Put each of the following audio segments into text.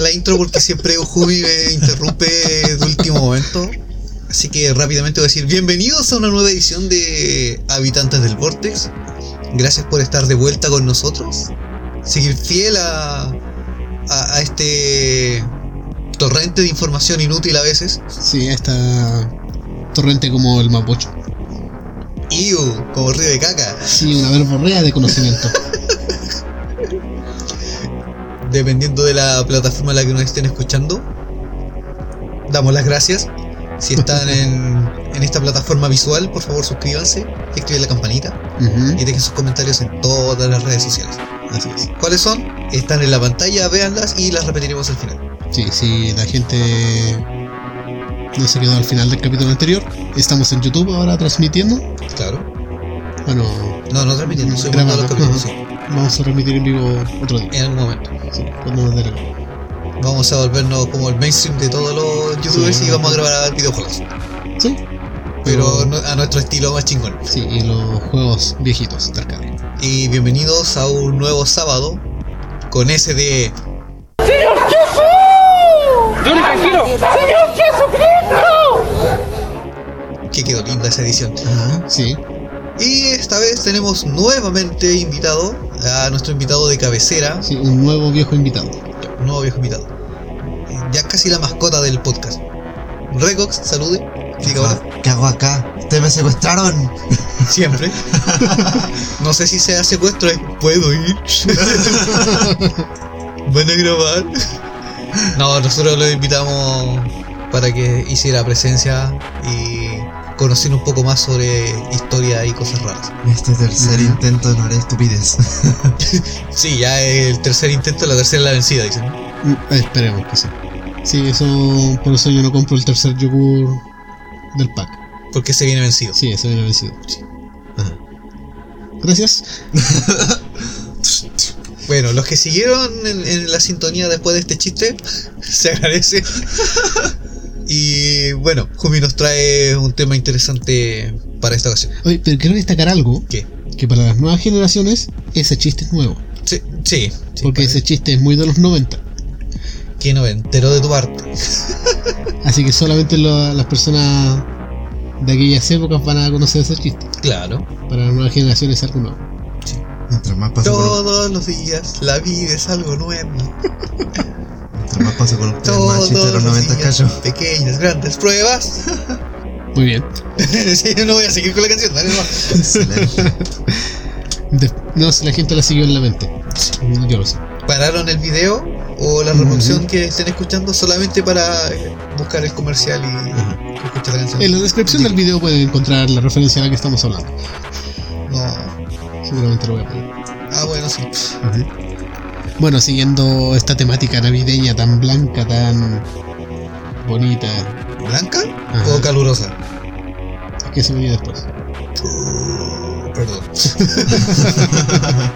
la intro porque siempre Ujubi me interrumpe de último momento. Así que rápidamente voy a decir bienvenidos a una nueva edición de Habitantes del Vortex. Gracias por estar de vuelta con nosotros. Seguir fiel a, a, a este torrente de información inútil a veces. Sí, esta torrente como el Mapocho. Iu, como río de caca. Sí, una verborrea de conocimiento. Dependiendo de la plataforma en la que nos estén escuchando, damos las gracias. Si están en, en esta plataforma visual, por favor suscríbanse, activen la campanita y dejen sus comentarios en todas las redes sociales. Así es. ¿Cuáles son? Están en la pantalla, véanlas y las repetiremos al final. Sí, sí, la gente no se quedó al final del capítulo anterior. Estamos en YouTube ahora transmitiendo. Claro. Bueno, No, no transmitiendo, soy mandando los grabando. capítulos, Vamos a transmitir en vivo otro día. en algún momento. Sí, cuando nos dé. Vamos a volvernos como el mainstream de todos los youtubers Sí. y vamos a grabar videojuegos. Sí, Pero no- a nuestro estilo más chingón. sí, y los juegos viejitos de arcade. Y bienvenidos a un nuevo sábado con ese de Yo le quiero. ¡Señor Jesucristo! que quedó linda esa edición. Ajá, sí. Y esta vez tenemos nuevamente invitado a nuestro invitado de cabecera, Sí, un nuevo viejo invitado. un nuevo viejo invitado. Ya casi la mascota del podcast. Regox, salude. Diga hola. ¿Qué hago acá? ¿Ustedes me secuestraron? Siempre. No sé si sea secuestro, es puedo ir. Van a grabar. No, nosotros lo invitamos para que hiciera presencia y conocer un poco más sobre historia y cosas raras. Este tercer intento no haré estupidez. Sí, ya el tercer intento, la tercera es la vencida, dicen. Mm, Esperemos que sí. Sí, eso. Por eso yo no compro el tercer yogur del pack. Porque se viene vencido. Sí, ese viene vencido. Ajá. Gracias. Bueno, los que siguieron en, en la sintonía después de este chiste, se agradece. Y bueno, Jumi nos trae un tema interesante para esta ocasión. Oye, pero quiero destacar algo: ¿Qué? que para las nuevas generaciones, ese chiste es nuevo. Sí, sí. sí, porque ese chiste es muy de los 90. Que no entero de tu parte. Así que solamente lo- las personas de aquellas épocas van a conocer ese chiste. Claro. Para las nuevas generaciones es algo nuevo. Mientras más pasa por, Todos los días la vida es algo nuevo. más pasa por ustedes, más de los 90 días, callo. pequeñas, grandes pruebas. Muy bien. sí, no voy a seguir con la canción, dale. De- no, si la gente la siguió en la mente. Yo lo sé. pararon el video o la reproducción que estén escuchando solamente para eh, buscar el comercial y escuchar la canción. En la descripción del video pueden encontrar la referencia a la que estamos hablando. No. Seguramente lo voy a poner. Ah, bueno, sí. Bueno, siguiendo esta temática navideña tan blanca, tan bonita, ¿Blanca Ajá. o calurosa? que se venía después. Uh, perdón.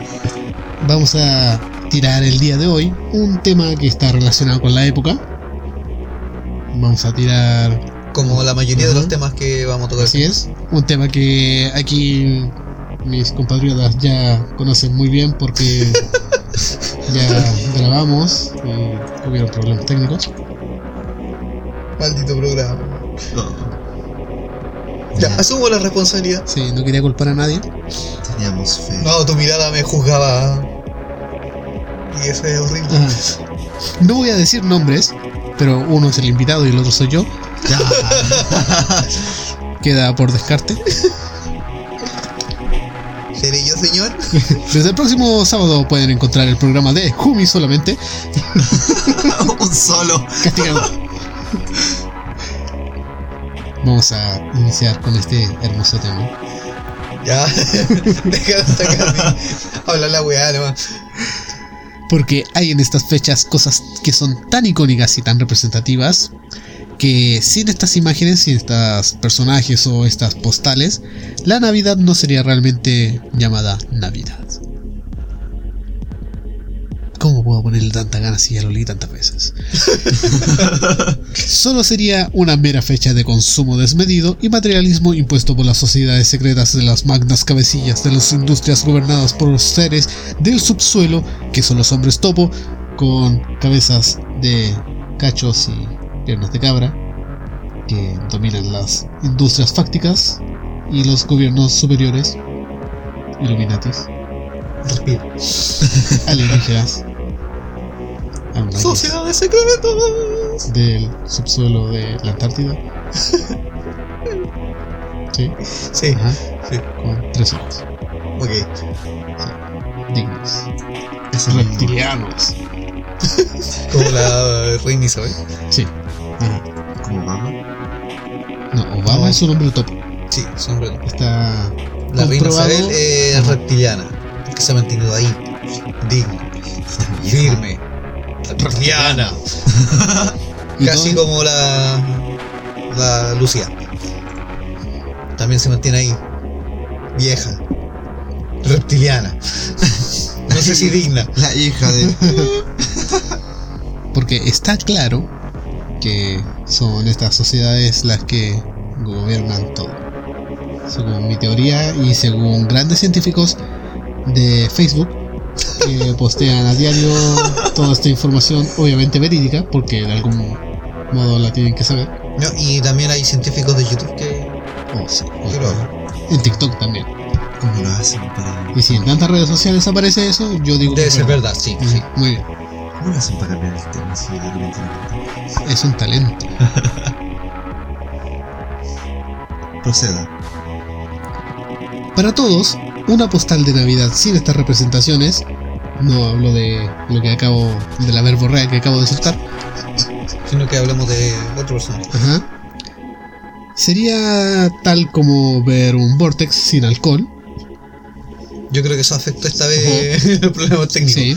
Vamos a tirar el día de hoy un tema que está relacionado con la época. Vamos a tirar, Como la mayoría de los temas que vamos a tocar. así es, un tema que aquí mis compatriotas ya conocen muy bien porque ya grabamos y hubieron problemas técnicos. Maldito programa. No, Ya, Ya, asumo la responsabilidad. Sí, no quería culpar a nadie. teníamos fe. No, tu mirada me juzgaba. Y eso es horrible. Ajá. No voy a decir nombres, pero uno es el invitado y el otro soy yo. Ya. Queda por descarte. ¿Seré yo, señor? Desde el próximo sábado pueden encontrar el programa de Jumi solamente. Un solo. Castigado. Vamos a iniciar con este hermoso tema. Ya. Deja de sacar. Habla la weá nomás. Porque hay en estas fechas cosas que son tan icónicas y tan representativas que sin estas imágenes, sin estos personajes o estas postales, la Navidad no sería realmente llamada Navidad. ¿Cómo puedo ponerle tanta ganas si ya lo leí tantas veces? Solo sería una mera fecha de consumo desmedido y materialismo impuesto por las sociedades secretas de las magnas cabecillas de las industrias gobernadas por los seres del subsuelo, que son los hombres topo, con cabezas de cachos y piernas de cabra, que dominan las industrias fácticas y los gobiernos superiores, Illuminatis, Respira. alienígenas, Sociedades secretas. del subsuelo de la Antártida. Sí, Sí, ajá, sí. con tres ojos, Ok. dignos, Eso mismo. reptilianos. Como la reina Isabel. Sí, ajá. Como Obama. No, Obama No. es un hombre topo. Sí, son re- Está La reina. Isabel es reptiliana. Que se ha mantenido ahí. Digna. Firme. Reptiliana. Casi todo- como la. La Lucía. También se mantiene ahí. Vieja. Reptiliana. No sé si digna. La hija de. Porque está claro que son estas sociedades las que gobiernan todo. Según mi teoría y según grandes científicos de Facebook que postean a diario toda esta información, obviamente verídica, porque de algún modo la tienen que saber. No, y también hay científicos de YouTube que, Oh, sí, que lo hacen. en TikTok también. ¿Cómo lo hacen para.? Y si en tantas redes sociales aparece eso, yo digo Debe ser verdad, sí. Sí. Muy bien, ¿Cómo lo hacen para cambiar el tema si es un talento. Proceda. Para todos, una postal de Navidad sin estas representaciones, no hablo de lo que acabo, de la verborrea que acabo de soltar, Sino que hablamos de otro personaje. ajá, sería tal como ver un vortex sin alcohol, Yo creo que eso afecta esta vez el problema técnico. sí.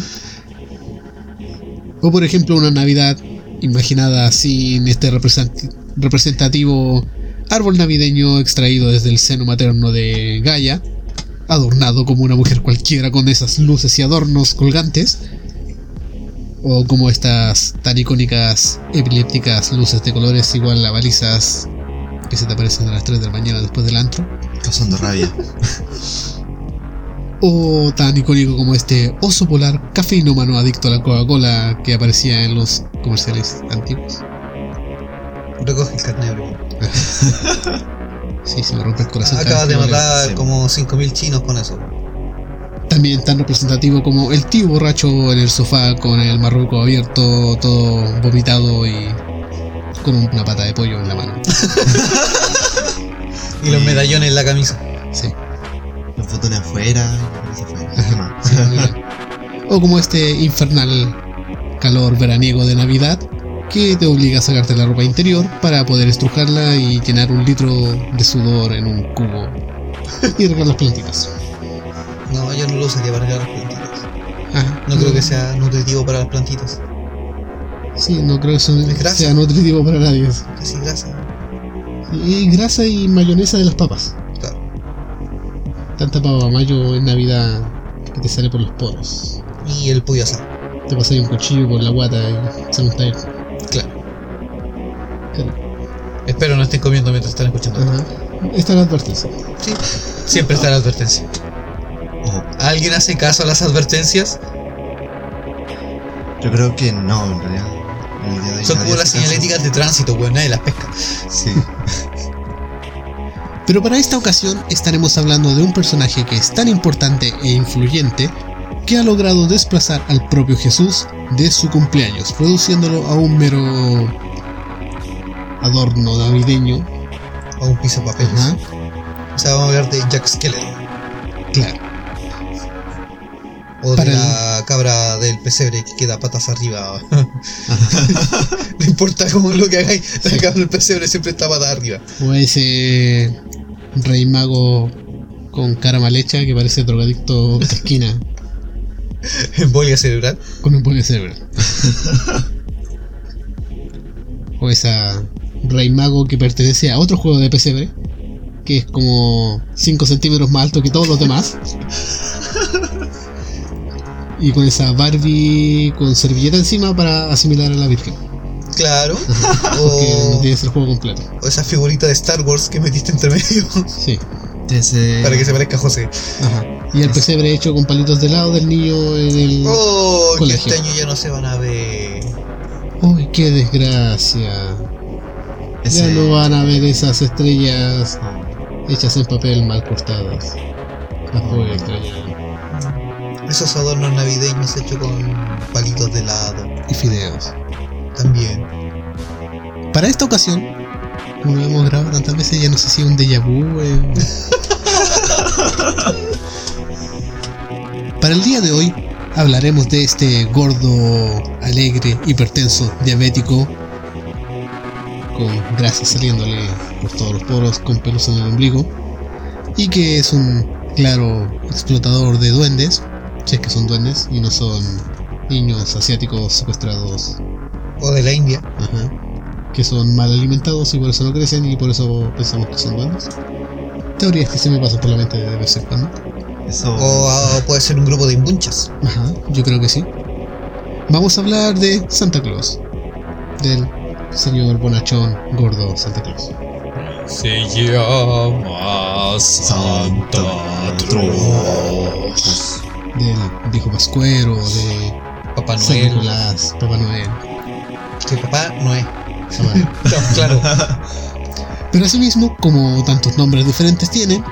O por ejemplo una Navidad imaginada sin este represent- representativo árbol navideño extraído desde el seno materno de Gaia, adornado como una mujer cualquiera con esas luces y adornos colgantes, o como estas tan icónicas epilépticas luces de colores igual a balizas que se te aparecen a las 3 de la mañana después del antro, Causando rabia. o tan icónico como este oso polar cafeinómano adicto a la Coca-Cola que aparecía en los comerciales antiguos. Recoge el carnero. Sí, se me rompe el corazón. Acabas de matar sí. como 5.000 chinos con eso. También tan representativo como el tío borracho en el sofá con el marruco abierto, todo vomitado y con una pata de pollo en la mano. Y los medallones en la camisa. Sí, Los botones afuera. y afuera. O como este infernal calor veraniego de Navidad que te obliga a sacarte la ropa interior para poder estrujarla y llenar un litro de sudor en un cubo y regar las plantitas. No, yo no lo usaría para regar las plantitas. Ajá. No creo que sea nutritivo para las plantitas. Sí, no creo que sea nutritivo para nadie. Casi grasa. Y grasa y mayonesa de las papas. Tanta papa mayo en Navidad que te sale por los poros. Y el pollo asado. Te pasas un cuchillo por la guata y se tallo. Claro. Claro. Espero no estén comiendo mientras están escuchando. Ajá. Esta es la advertencia. Sí. Siempre está la advertencia. Oh, ¿Alguien hace caso a las advertencias? yo creo que no, en realidad. En el día de hoy Son nadie como las hace caso. señaléticas de tránsito, weón. Nadie las pesca. Sí. Pero para esta ocasión estaremos hablando de un personaje que es tan importante e influyente que ha logrado desplazar al propio Jesús de su cumpleaños, reduciéndolo a un mero adorno navideño. O un piso. Ajá, O sea, vamos a hablar de Jack Skeleton. claro. O de la cabra del pesebre que queda patas arriba. no importa cómo lo que hagáis, la cabra del pesebre siempre está patas arriba. O ese rey mago con cara mal hecha que parece drogadicto de esquina Embolia cerebral. con polio cerebral. o esa rey mago que pertenece a otro juego de pesebre que es como 5 centímetros más alto que todos los demás. Y con esa Barbie con servilleta encima para asimilar a la Virgen. Claro. Porque no o, tienes el juego completo. o esa figurita de Star Wars que metiste entre medio Sí. Ese- para que se parezca a José. Ajá. Y el pesebre hecho con palitos de lado del niño en el. Oh, que Colegio. este año ya no se van a ver. ¡Uy, qué desgracia! ese- Ya no van a ver esas estrellas hechas en papel mal cortadas. Las voy a extrañar. Esos adornos navideños hechos con palitos de helado. Y fideos. También. Para esta ocasión, como lo hemos grabado tantas veces, ya no sé si un déjà vu. Para el día de hoy, hablaremos de este gordo, alegre, hipertenso, diabético, con grasa saliéndole por todos los poros, con pelos en el ombligo, y que es un claro explotador de duendes, si es que son duendes y no son niños asiáticos secuestrados O de la India. Ajá. Que son mal alimentados y por eso no crecen y por eso pensamos que son buenos. Teorías que se me pasan por la mente de vez en cuando. Eso. O, ah, puede ser un grupo de imbunchas. Ajá, yo creo que sí. Vamos a hablar de Santa Claus. Del señor bonachón gordo Santa Claus. Se llama Santa Claus. Del viejo pascuero, de Papá Noel. Nicolás, Papá Noel. Que papá. No, claro. Pero asimismo, como tantos nombres diferentes tiene,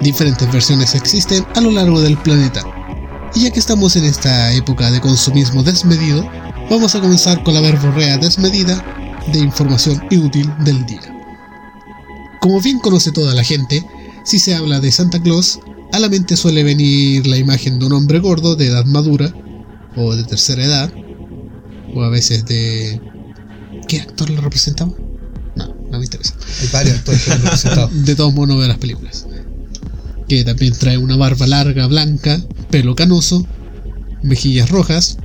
diferentes versiones existen a lo largo del planeta. Y ya que estamos en esta época de consumismo desmedido, vamos a comenzar con la verborrea desmedida de información inútil del día. Como bien conoce toda la gente, si se habla de Santa Claus, a la mente suele venir la imagen de un hombre gordo de edad madura, o de tercera edad, o a veces de... ¿Qué actor lo representaba? No, no me interesa Hay varios actores que lo han representado. de todos modos no veo las películas. Que también trae una barba larga, blanca, pelo canoso, mejillas rojas,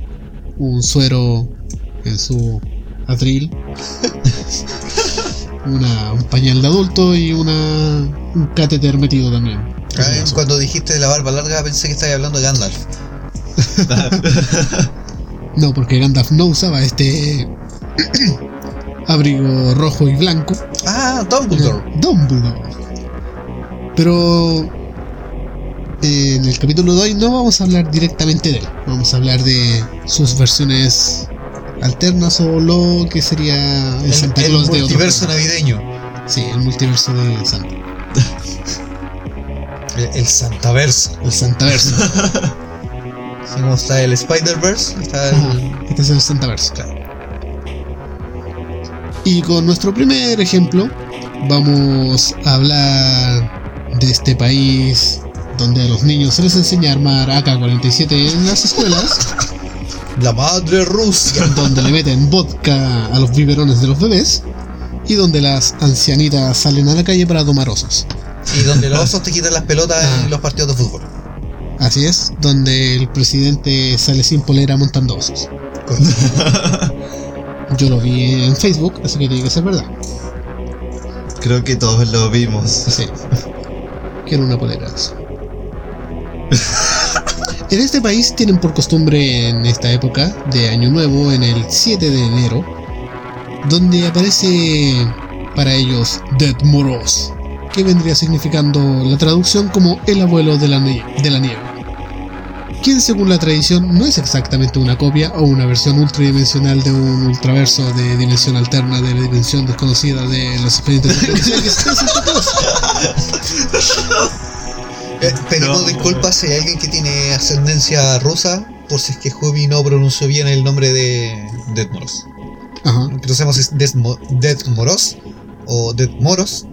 un suero en su atril, una, un pañal de adulto y una, un catéter metido también. Cuando dijiste de la barba larga pensé que estabas hablando de Gandalf. No, porque Gandalf no usaba este abrigo rojo y blanco. Ah, Dumbledore. Dumbledore. Pero eh, en el capítulo de hoy no vamos a hablar directamente de él. Vamos a hablar de sus versiones alternas o lo que sería el, El, Santa el Claus de otro multiverso planeta. navideño. Sí, el multiverso de Santa. El, el Santaverso. El Santaverso. Así como está el Spider-Verse, está el. este es el Santaverso. Claro. Y con nuestro primer ejemplo, vamos a hablar de este país donde a los niños se les enseña a armar AK-47 en las escuelas, La madre Rusia. donde le meten vodka a los biberones de los bebés y donde las ancianitas salen a la calle para tomar osos. Y donde los osos te quitan las pelotas Ah. en los partidos de fútbol. Así es, donde el presidente sale sin polera montando osos. Yo lo vi en Facebook, así que tiene que ser verdad. Creo que todos lo vimos. Sí. Quiero una polera de eso. En este país tienen por costumbre en esta época de Año Nuevo, en el 7 de enero, donde aparece para ellos Dead Moros, que vendría significando la traducción como el abuelo de la, nie- de la nieve. Quien según la tradición no es exactamente una copia o una versión ultradimensional de un ultraverso de dimensión alterna de la dimensión desconocida de los expedientes de. Eh, pedimos No. disculpas si hay alguien que tiene ascendencia rusa, por si es que Jubi no pronunció bien el nombre de Dead Moros. Ajá. Que no sabemos si es Dead, Mo- Dead Moros o Dead Moros.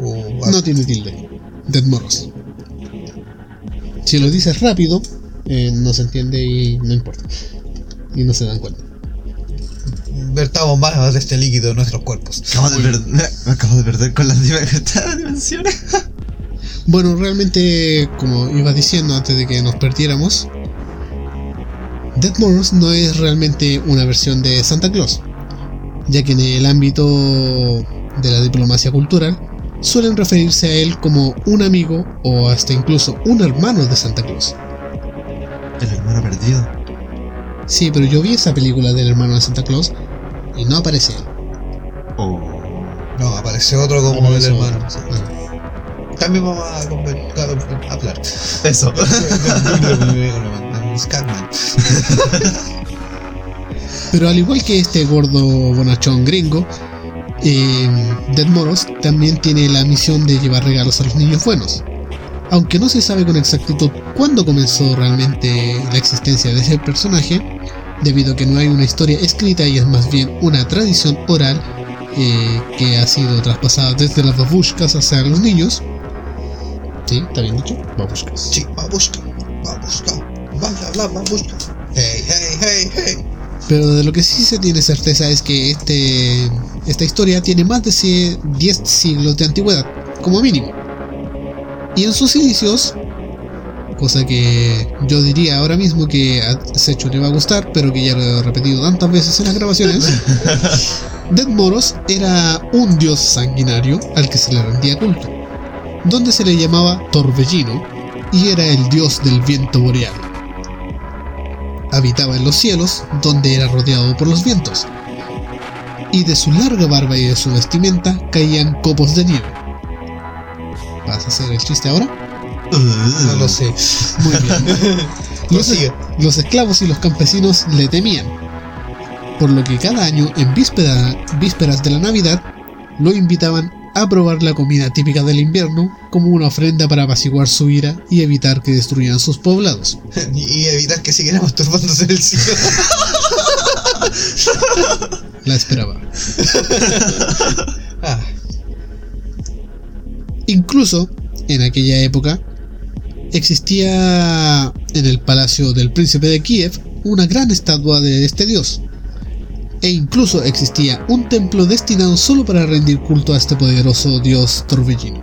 O No tiene tilde. Dead Moros. Si lo dices rápido, eh, no se entiende y no importa. Y no se dan cuenta. vertamos más de este líquido en nuestros cuerpos. Acabo de perder, me acabo de perder con las dim- dimensiones. Bueno, realmente, como iba diciendo antes de que nos perdiéramos, Dead Moros no es realmente una versión de Santa Claus, ya que en el ámbito de la diplomacia cultural suelen referirse a él como un amigo o hasta incluso un hermano de Santa Claus. El hermano perdido. Sí, pero yo vi esa película del hermano de Santa Claus y no aparece él. Oh. No, aparece otro como el hermano. otro. sí. Ah. También vamos a, hablar. Eso. Pero al igual que este gordo bonachón gringo, eh, Dead Moros también tiene la misión de llevar regalos a los niños buenos. Aunque no se sabe con exactitud cuándo comenzó realmente la existencia de ese personaje, debido a que no hay una historia escrita y es más bien una tradición oral eh, que ha sido traspasada desde las babushkas hacia los niños. ¿Sí? ¿Está bien dicho? Babushkas. Sí, babushka, babushka, vaya la babushka. Hey, hey, hey, hey. Pero de lo que sí se tiene certeza es que este, esta historia tiene más de cie- 10 siglos de antigüedad, como mínimo. Y en sus inicios, cosa que yo diría ahora mismo que a Secho le va a gustar, pero que ya lo he repetido tantas veces en las grabaciones, Dead Moros era un dios sanguinario al que se le rendía culto, donde se le llamaba Torbellino y era el dios del viento boreal habitaba en los cielos, donde era rodeado por los vientos. Y de su larga barba y de su vestimenta caían copos de nieve. ¿Vas a hacer el chiste ahora? No lo sé. Muy bien. Los, los esclavos y los campesinos le temían, por lo que cada año, en víspera- vísperas de la Navidad, lo invitaban a probar la comida típica del invierno como una ofrenda para apaciguar su ira y evitar que destruyeran sus poblados. Y evitar que siguiera masturbándose en el cielo. La esperaba. Ah, Incluso en aquella época existía en el palacio del príncipe de Kiev una gran estatua de este dios. E incluso existía un templo destinado solo para rendir culto a este poderoso dios torbellino.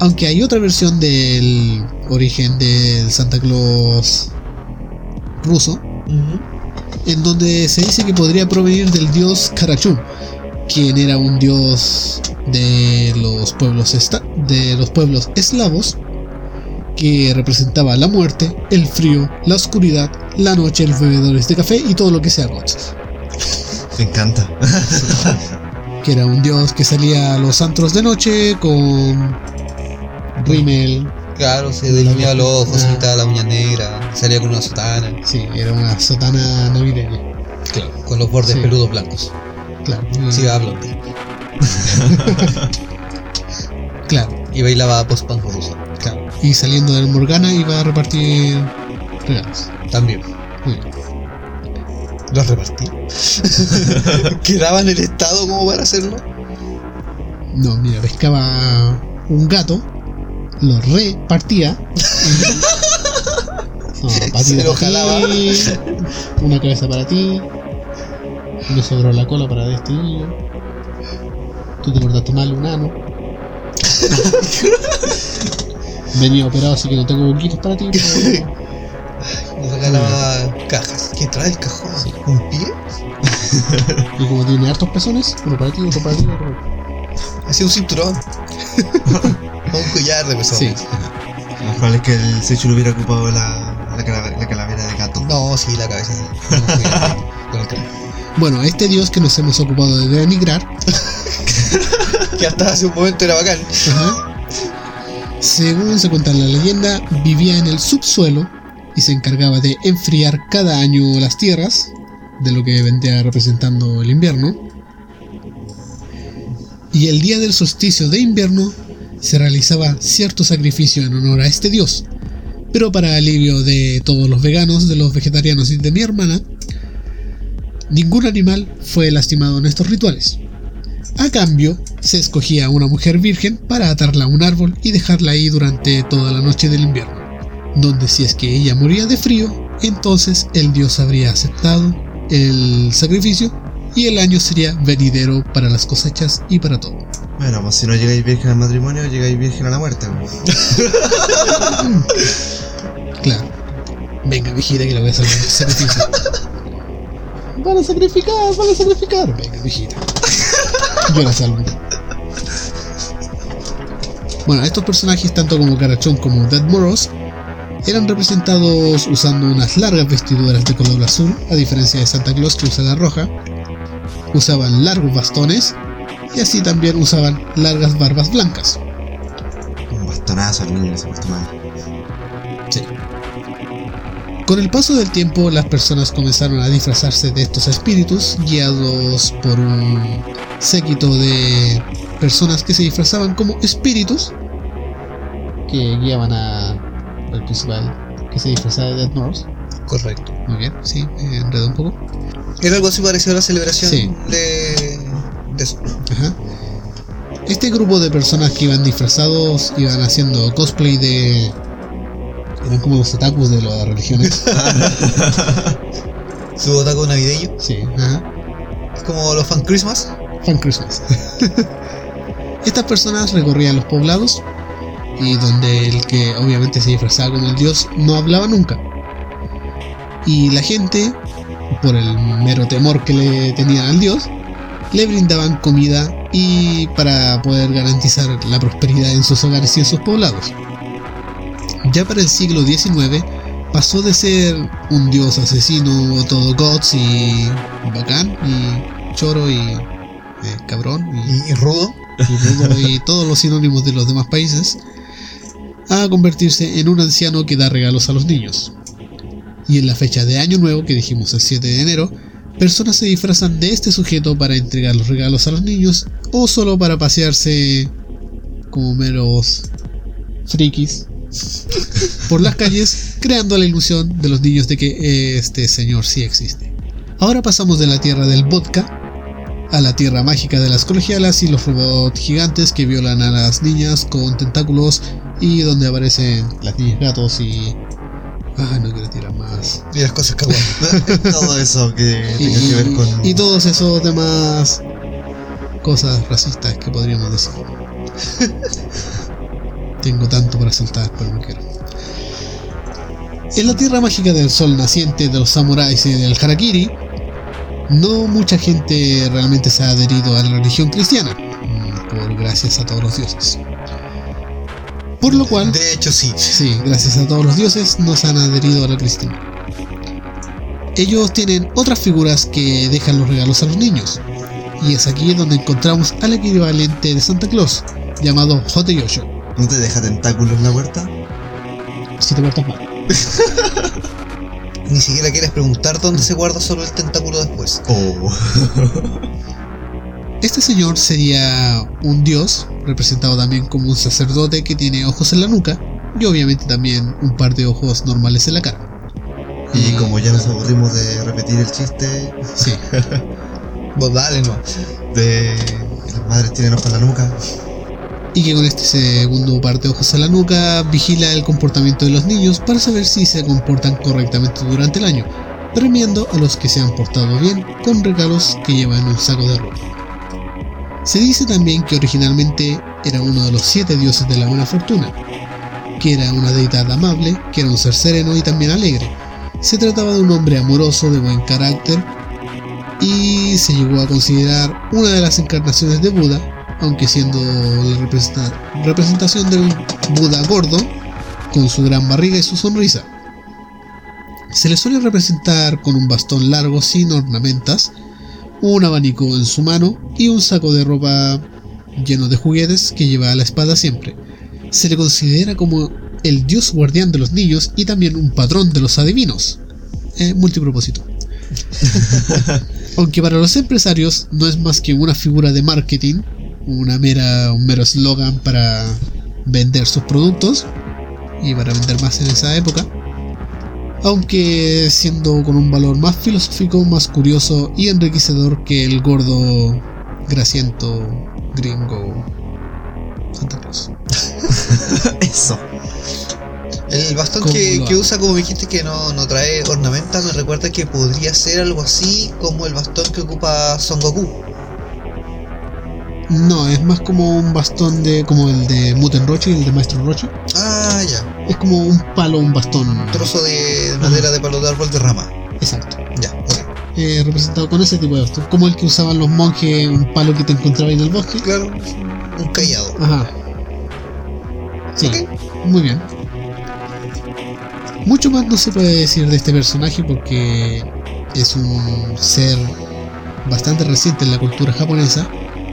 Aunque hay otra versión del origen del Santa Claus ruso. En donde se dice que podría provenir del dios Karachun, quien era un dios de los pueblos esta- de los pueblos eslavos que representaba la muerte, el frío, la oscuridad, la noche, los bebedores de café y todo lo que sea roches. Me encanta. Que era un dios que salía a los antros de noche con rímel, Claro, se delineaba los ojos, se quitaba la uña negra, salía con una sotana. sí, era una sotana navideña. Claro, con los bordes Sí. peludos blancos. Claro, Sí, hablo. blondie. claro, Y bailaba post-punk ruso. claro. Y saliendo del Morgana iba a repartir regalos. También. Muy bien. Los repartía. ¿Quedaba en el estado como para hacerlo? No, mira, pescaba un gato, lo repartía. No, lo para ti, jalaba. Una cabeza para ti. Me sobró la cola para este niño. Tú te cortaste mal un ano. Venía operado, así que no tengo boquitos para ti. pero- Nos regalaba cajas. ¿Qué trae el cajón? ¿Un pie? Y como tiene hartos pezones, uno para ti, otro para ti, otro para ti. Hacía un cinturón. Un collar de Sí. personas. Lo probable es que el Sechu no hubiera ocupado la, la, calavera, la calavera de gato. No, sí, la cabeza. Con el. Bueno, este dios que nos hemos ocupado de denigrar Que hasta hace un momento era bacán. Ajá. Según se cuenta en la leyenda, vivía en el subsuelo y se encargaba de enfriar cada año las tierras, de lo que vendría representando el invierno. Y el día del solsticio de invierno se realizaba cierto sacrificio en honor a este dios. Pero para alivio de todos los veganos, de los vegetarianos y de mi hermana, ningún animal fue lastimado en estos rituales. A cambio, se escogía una mujer virgen para atarla a un árbol y dejarla ahí durante toda la noche del invierno, donde si es que ella moría de frío, entonces el dios habría aceptado el sacrificio y el año sería venidero para las cosechas y para todo. Bueno, pues si no llegáis virgen al matrimonio, llegáis virgen a la muerte. Claro. Venga, viejita, que la voy a sacrificio. Van a sacrificar, van a sacrificar. Venga, viejita. Yo la salvo. Bueno, estos personajes, tanto como Carachón como Dead Moros, eran representados usando unas largas vestiduras de color azul, a diferencia de Santa Claus que usa la roja. Usaban largos bastones y así también usaban largas barbas blancas. Un bastonazo al niño, se mal. Con el paso del tiempo, las personas comenzaron a disfrazarse de estos espíritus, guiados por un séquito de personas que se disfrazaban como espíritus, que guiaban a al principal que se disfrazaba de Dead North. Correcto. Muy bien, sí, me enredo un poco. Era algo así parecido a la celebración Sí. de, Ajá. Este grupo de personas que iban disfrazados iban haciendo cosplay de. Eran como los otakus de las religiones. Su otaku navideño. Sí, ajá. Es como los fan Christmas. Fan Christmas. Estas personas recorrían los poblados y donde el que obviamente se disfrazaba como el dios no hablaba nunca. Y la gente, por el mero temor que le tenían al dios, le brindaban comida y para poder garantizar la prosperidad en sus hogares y en sus poblados. Ya para el siglo XIX pasó de ser un dios asesino todo gods y bacán y choro y eh, cabrón y, Y, y rudo. y rudo y todos los sinónimos de los demás países a convertirse en un anciano que da regalos a los niños. Y en la fecha de Año Nuevo, que dijimos el 7 de enero, personas se disfrazan de este sujeto para entregar los regalos a los niños o solo para pasearse como meros frikis por las calles, creando la ilusión de los niños de que este señor sí existe. Ahora pasamos de la tierra del vodka a la tierra mágica de las colegialas y los robots gigantes que violan a las niñas con tentáculos y donde aparecen las niñas gatos y... Ah, no quiero tirar más. Y las cosas kawaii. Todo eso que Y, tenga que ver con. y todos esos demás cosas racistas que podríamos decir. Tengo tanto para soltar, pero no quiero. En la tierra mágica del sol naciente, de los samuráis y del harakiri, no mucha gente realmente se ha adherido a la religión cristiana, mm, por gracias a todos los dioses. Por lo cual, De hecho, sí. Sí, gracias a todos los dioses nos han adherido a la cristiana. Ellos tienen otras figuras que dejan los regalos a los niños. Y es aquí donde encontramos al equivalente de Santa Claus, llamado Hote Yosho, ¿No te deja tentáculos en la puerta? si te portas mal. Ni siquiera quieres preguntar dónde se guarda solo el tentáculo después. Oh. Este señor sería un dios, representado también como un sacerdote que tiene ojos en la nuca, y obviamente también un par de ojos normales en la cara. Y como ya nos aburrimos de repetir el chiste Sí, Vos dale, no. de las madres tienen ojos en la nuca, y que con este segundo par de ojos en la nuca vigila el comportamiento de los niños para saber si se comportan correctamente durante el año, premiando a los que se han portado bien con regalos que llevan un saco de ropa. Se dice también que originalmente era uno de los siete dioses de la buena fortuna, que era una deidad amable, que era un ser sereno y también alegre. Se trataba de un hombre amoroso, de buen carácter, y se llegó a considerar una de las encarnaciones de Buda, aunque siendo la representa- representación del Buda gordo, con su gran barriga y su sonrisa. Se le suele representar con un bastón largo sin ornamentas, un abanico en su mano y un saco de ropa lleno de juguetes que lleva a la espada siempre. Se le considera como el dios guardián de los niños y también un patrón de los adivinos. Eh, multipropósito. Aunque para los empresarios no es más que una figura de marketing, una mera, un mero eslogan para vender sus productos y para vender más en esa época. Aunque siendo con un valor más filosófico, más curioso y enriquecedor que el gordo, grasiento, gringo, Santa Claus. eso. El bastón ¿Cómo que, usa, como dijiste, que no, no trae ornamentas, me recuerda que podría ser algo así como el bastón que ocupa Son Goku. No, es más como un bastón de como el de Muten Roche y el de Maestro Roche. Ah, ya. Es como un palo, un bastón. Un trozo de madera de palo de árbol de rama. Exacto. Ya, ok. Eh, representado con ese tipo de bastón. Como el que usaban los monjes, un palo que te encontraba en el bosque. Claro, un callado. Ajá. Sí, Ok. muy bien. Mucho más no se puede decir de este personaje porque es un ser bastante reciente en la cultura japonesa,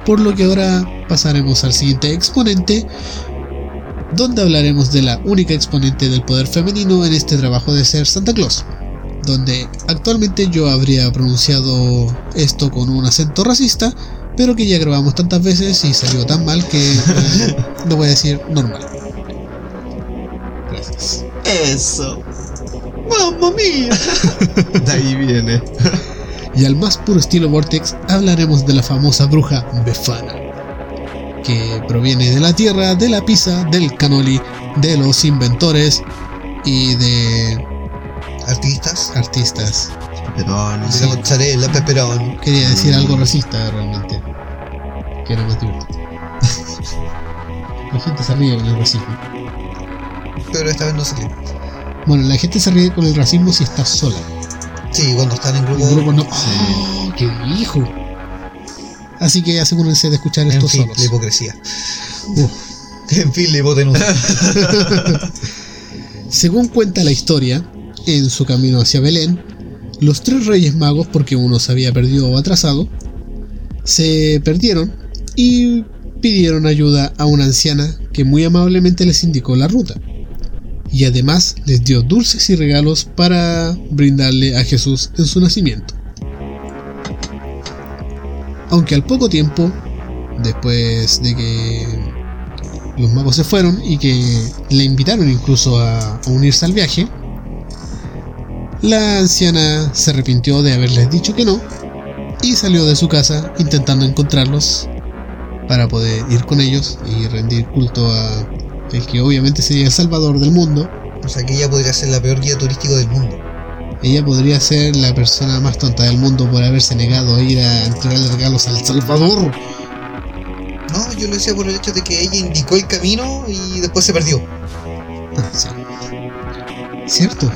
por lo que ahora pasaremos al siguiente exponente, donde hablaremos de la única exponente del poder femenino en este trabajo de ser Santa Claus, donde actualmente yo habría pronunciado esto con un acento racista, pero que ya grabamos tantas veces y salió tan mal que eh, lo voy a decir normal. Gracias. Eso. ¡Mamma mía! De ahí viene. Y al más puro estilo Vortex hablaremos de la famosa bruja Befana, que proviene de la tierra, de la pizza, del canoli, de los inventores y de Artistas. artistas. De sí. la mozzarella, pepperoni. Quería decir algo racista realmente, que era más divertido. La gente se ríe con el racismo. Pero esta vez no salió. Bueno, la gente se ríe con el racismo si está sola. Sí, cuando están en En grupo. grupo no. ¡Oh, ¡Qué hijo! Así que asegúrense de escuchar En esto fin, solos. la hipocresía. Uf. En fin, la hipotenusa. Según cuenta la historia, en su camino hacia Belén, los tres reyes magos, porque uno se había perdido o atrasado, se perdieron y pidieron ayuda a una anciana que muy amablemente les indicó la ruta. Y además les dio dulces y regalos para brindarle a Jesús en su nacimiento. Aunque al poco tiempo, después de que los magos se fueron y que le invitaron incluso a, unirse al viaje, la anciana se arrepintió de haberles dicho que no y salió de su casa intentando encontrarlos para poder ir con ellos y rendir culto a el que obviamente sería el salvador del mundo. O sea que ella podría ser la peor guía turístico del mundo. Ella podría ser la persona más tonta del mundo por haberse negado a ir a entregarle regalos al Salvador. No, yo lo decía por el hecho de que ella indicó el camino y después se perdió. Ah, sí. Cierto.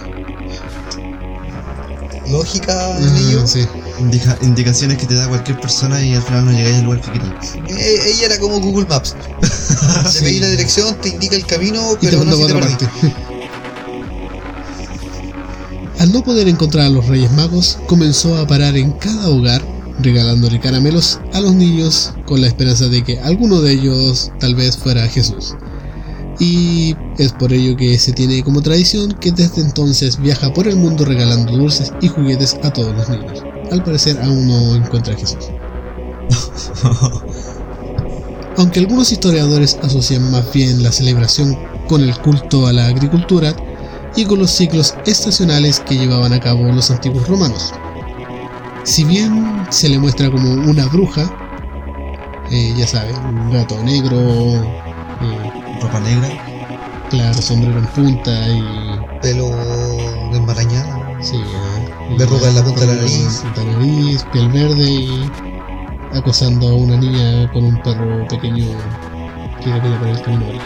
Lógica, Ah, niño. sí. Indica- indicaciones que te da cualquier persona y al final no llegáis al lugar que querías. Eh, ella era como Google Maps. Te pedí la dirección, te indica el camino, y te pero no si te parte. Al no poder encontrar a los Reyes Magos, comenzó a parar en cada hogar, regalándole caramelos a los niños con la esperanza de que alguno de ellos tal vez fuera Jesús. Y es por ello que se tiene como tradición que desde entonces viaja por el mundo regalando dulces y juguetes a todos los niños. Al parecer aún no encuentra a Jesús. Aunque algunos historiadores asocian más bien la celebración con el culto a la agricultura y con los ciclos estacionales que llevaban a cabo los antiguos romanos. Si bien se le muestra como una bruja, eh, ya saben, un gato negro, eh, Ropa negra. claro, sombrero en punta y Pelo enmarañado. Sí, eh, Verruga en la punta de la nariz. la nariz, piel verde y acosando a una niña con un perro pequeño que le por el camino amarillo.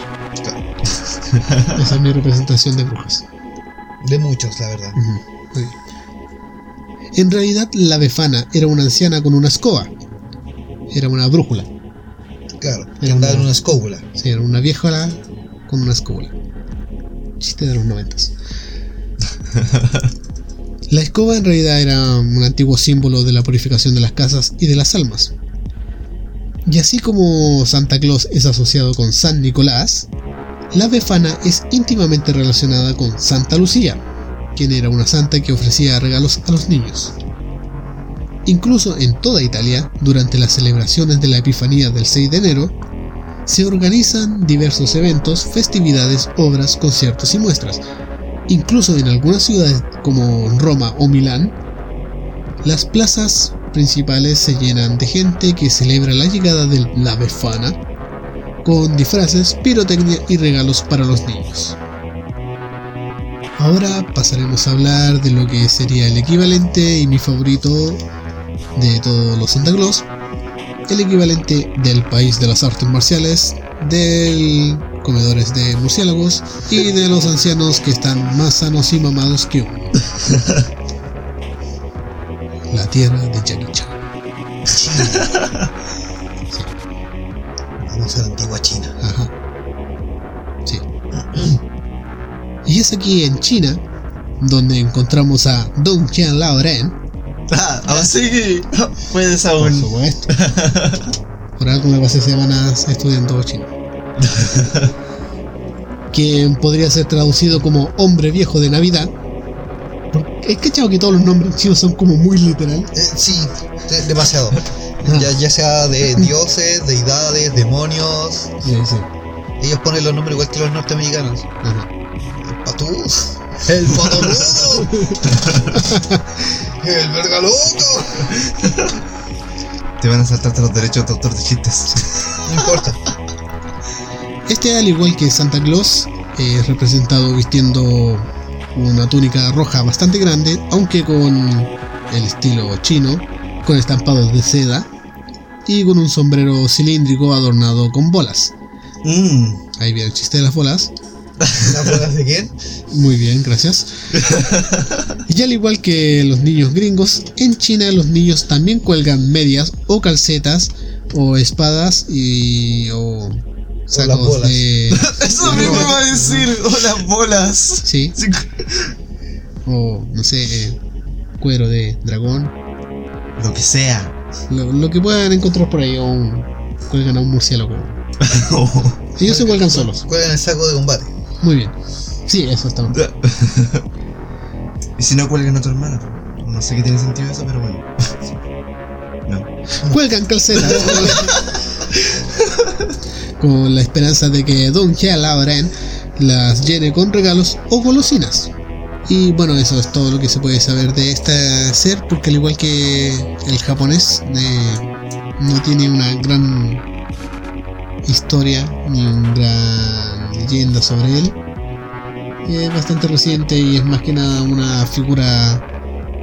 Esa es mi representación de brujas. De muchos, la verdad. Sí. En realidad, la befana era una anciana con una escoba. Era una brújula. Claro. Que Era andaba en una- escóbula. Sí, era una vieja con una escoba. Chiste de los noventas. La escoba en realidad era un antiguo símbolo de la purificación de las casas y de las almas. Y así como Santa Claus es asociado con San Nicolás, la befana es íntimamente relacionada con Santa Lucía, quien era una santa que ofrecía regalos a los niños. Incluso en toda Italia, durante las celebraciones de la Epifanía del 6 de enero, se organizan diversos eventos, festividades, obras, conciertos y muestras. Incluso en algunas ciudades como Roma o Milán, las plazas principales se llenan de gente que celebra la llegada de la Befana con disfraces, pirotecnia y regalos para los niños. Ahora pasaremos a hablar de lo que sería el equivalente y mi favorito de todos los Santa Claus, el equivalente del país de las artes marciales, del comedores de murciélagos y de los ancianos que están más sanos y mamados que uno. La tierra de Jackie Chan. Vamos a la antigua China. Ajá. Sí. Y es aquí en China donde encontramos a Dong Qian Laoren, Ah, aún sigue. Puedes por aún. supuesto. Por algo me pasé semanas estudiando chino. Quien podría ser traducido como hombre viejo de Navidad. Es que chavo que todos los nombres chinos son como muy literal. Eh, sí, de- demasiado. Ya, ya sea de dioses, deidades, demonios. Sí, sí. Ellos ponen los nombres igual que los norteamericanos. Ajá. El patús. El patonudo. el verga loco. Te van a saltarte los derechos de autor de chistes. No importa. Este, al igual que Santa Claus, es representado vistiendo una túnica roja bastante grande, aunque con el estilo chino, con estampados de seda y con un sombrero cilíndrico adornado con bolas. Mmm. Ahí viene el chiste de las bolas. ¿Las bolas de quién? Muy bien, gracias. Y al igual que los niños gringos, en China los niños también cuelgan medias o calcetas o espadas y o sacos bolas. de Eso mismo iba a decir. O las bolas. sí Sí. o no sé cuero de dragón Lo que sea. Lo, lo que puedan encontrar por ahí o un- cuelgan a un murciélago ellos se cuelgan solos Juegan el saco de combate. muy bien sí eso está bien. y si no cuelgan a tu hermana. No sé qué tiene sentido eso, pero bueno. No. cuelgan calcetas con la esperanza de que Don Laoren las llene con regalos o golosinas. Y bueno, eso es todo lo que se puede saber de este ser, porque al igual que el japonés, eh, no tiene una gran historia ni una gran leyenda sobre él. Es bastante reciente y es más que nada una figura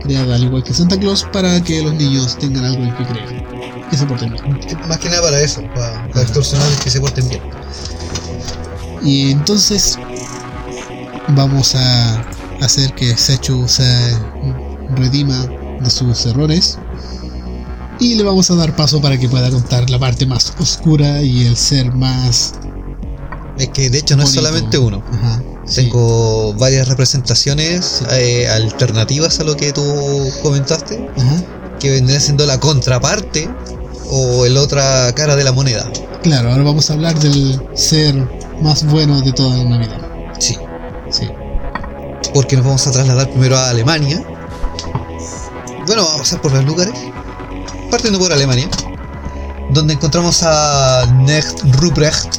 creada al igual que Santa Claus para que los niños tengan algo en que creer. Que se porten bien. Más que nada para eso, para, para extorsionar que se porten bien. Y entonces vamos a hacer que Sechu se redima de sus errores. Y le vamos a dar paso para que pueda contar la parte más oscura y el ser más Es que de hecho no es bonito. solamente uno. Ajá, sí. Tengo varias representaciones eh, alternativas a lo que tú comentaste, Ajá. que vendría siendo la contraparte o el otra cara de la moneda. Claro, ahora vamos a hablar del ser más bueno de toda la Navidad. Sí. Sí. Porque nos vamos a trasladar primero a Alemania. Bueno, vamos a pasar por los lugares. Partiendo por Alemania. Donde encontramos a Necht Ruprecht.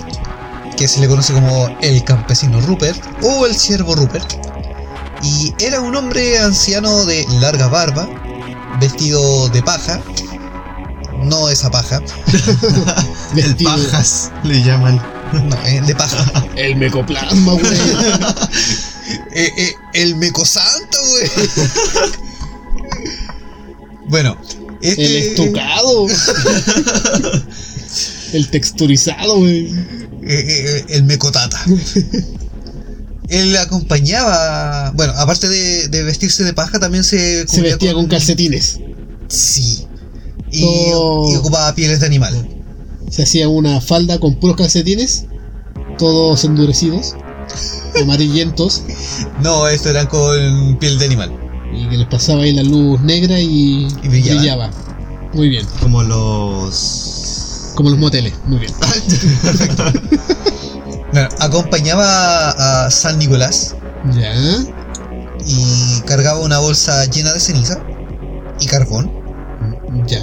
Que se le conoce como el campesino Rupert. O el siervo Rupert. Y era un hombre anciano de larga barba. Vestido de paja. No esa paja. El Vestido- pajas le llaman. No, eh, de paja. El mecoplasma, güey. Eh, eh, el mecosanto, güey. bueno, este. El estucado. el texturizado, güey. eh, eh, el mecotata. Él acompañaba. Bueno, aparte de, de vestirse de paja, también se. Se vestía con calcetines. Sí. Y, Todo- y ocupaba pieles de animal. Se hacía una falda con puros calcetines, todos endurecidos, amarillentos, No, esto eran con piel de animal. y que les pasaba ahí la luz negra y, Y brillaba. brillaba. Muy bien, Como los. como los moteles, muy bien. Bueno, acompañaba a San Nicolás Ya, y cargaba una bolsa llena de ceniza y carbón. ya,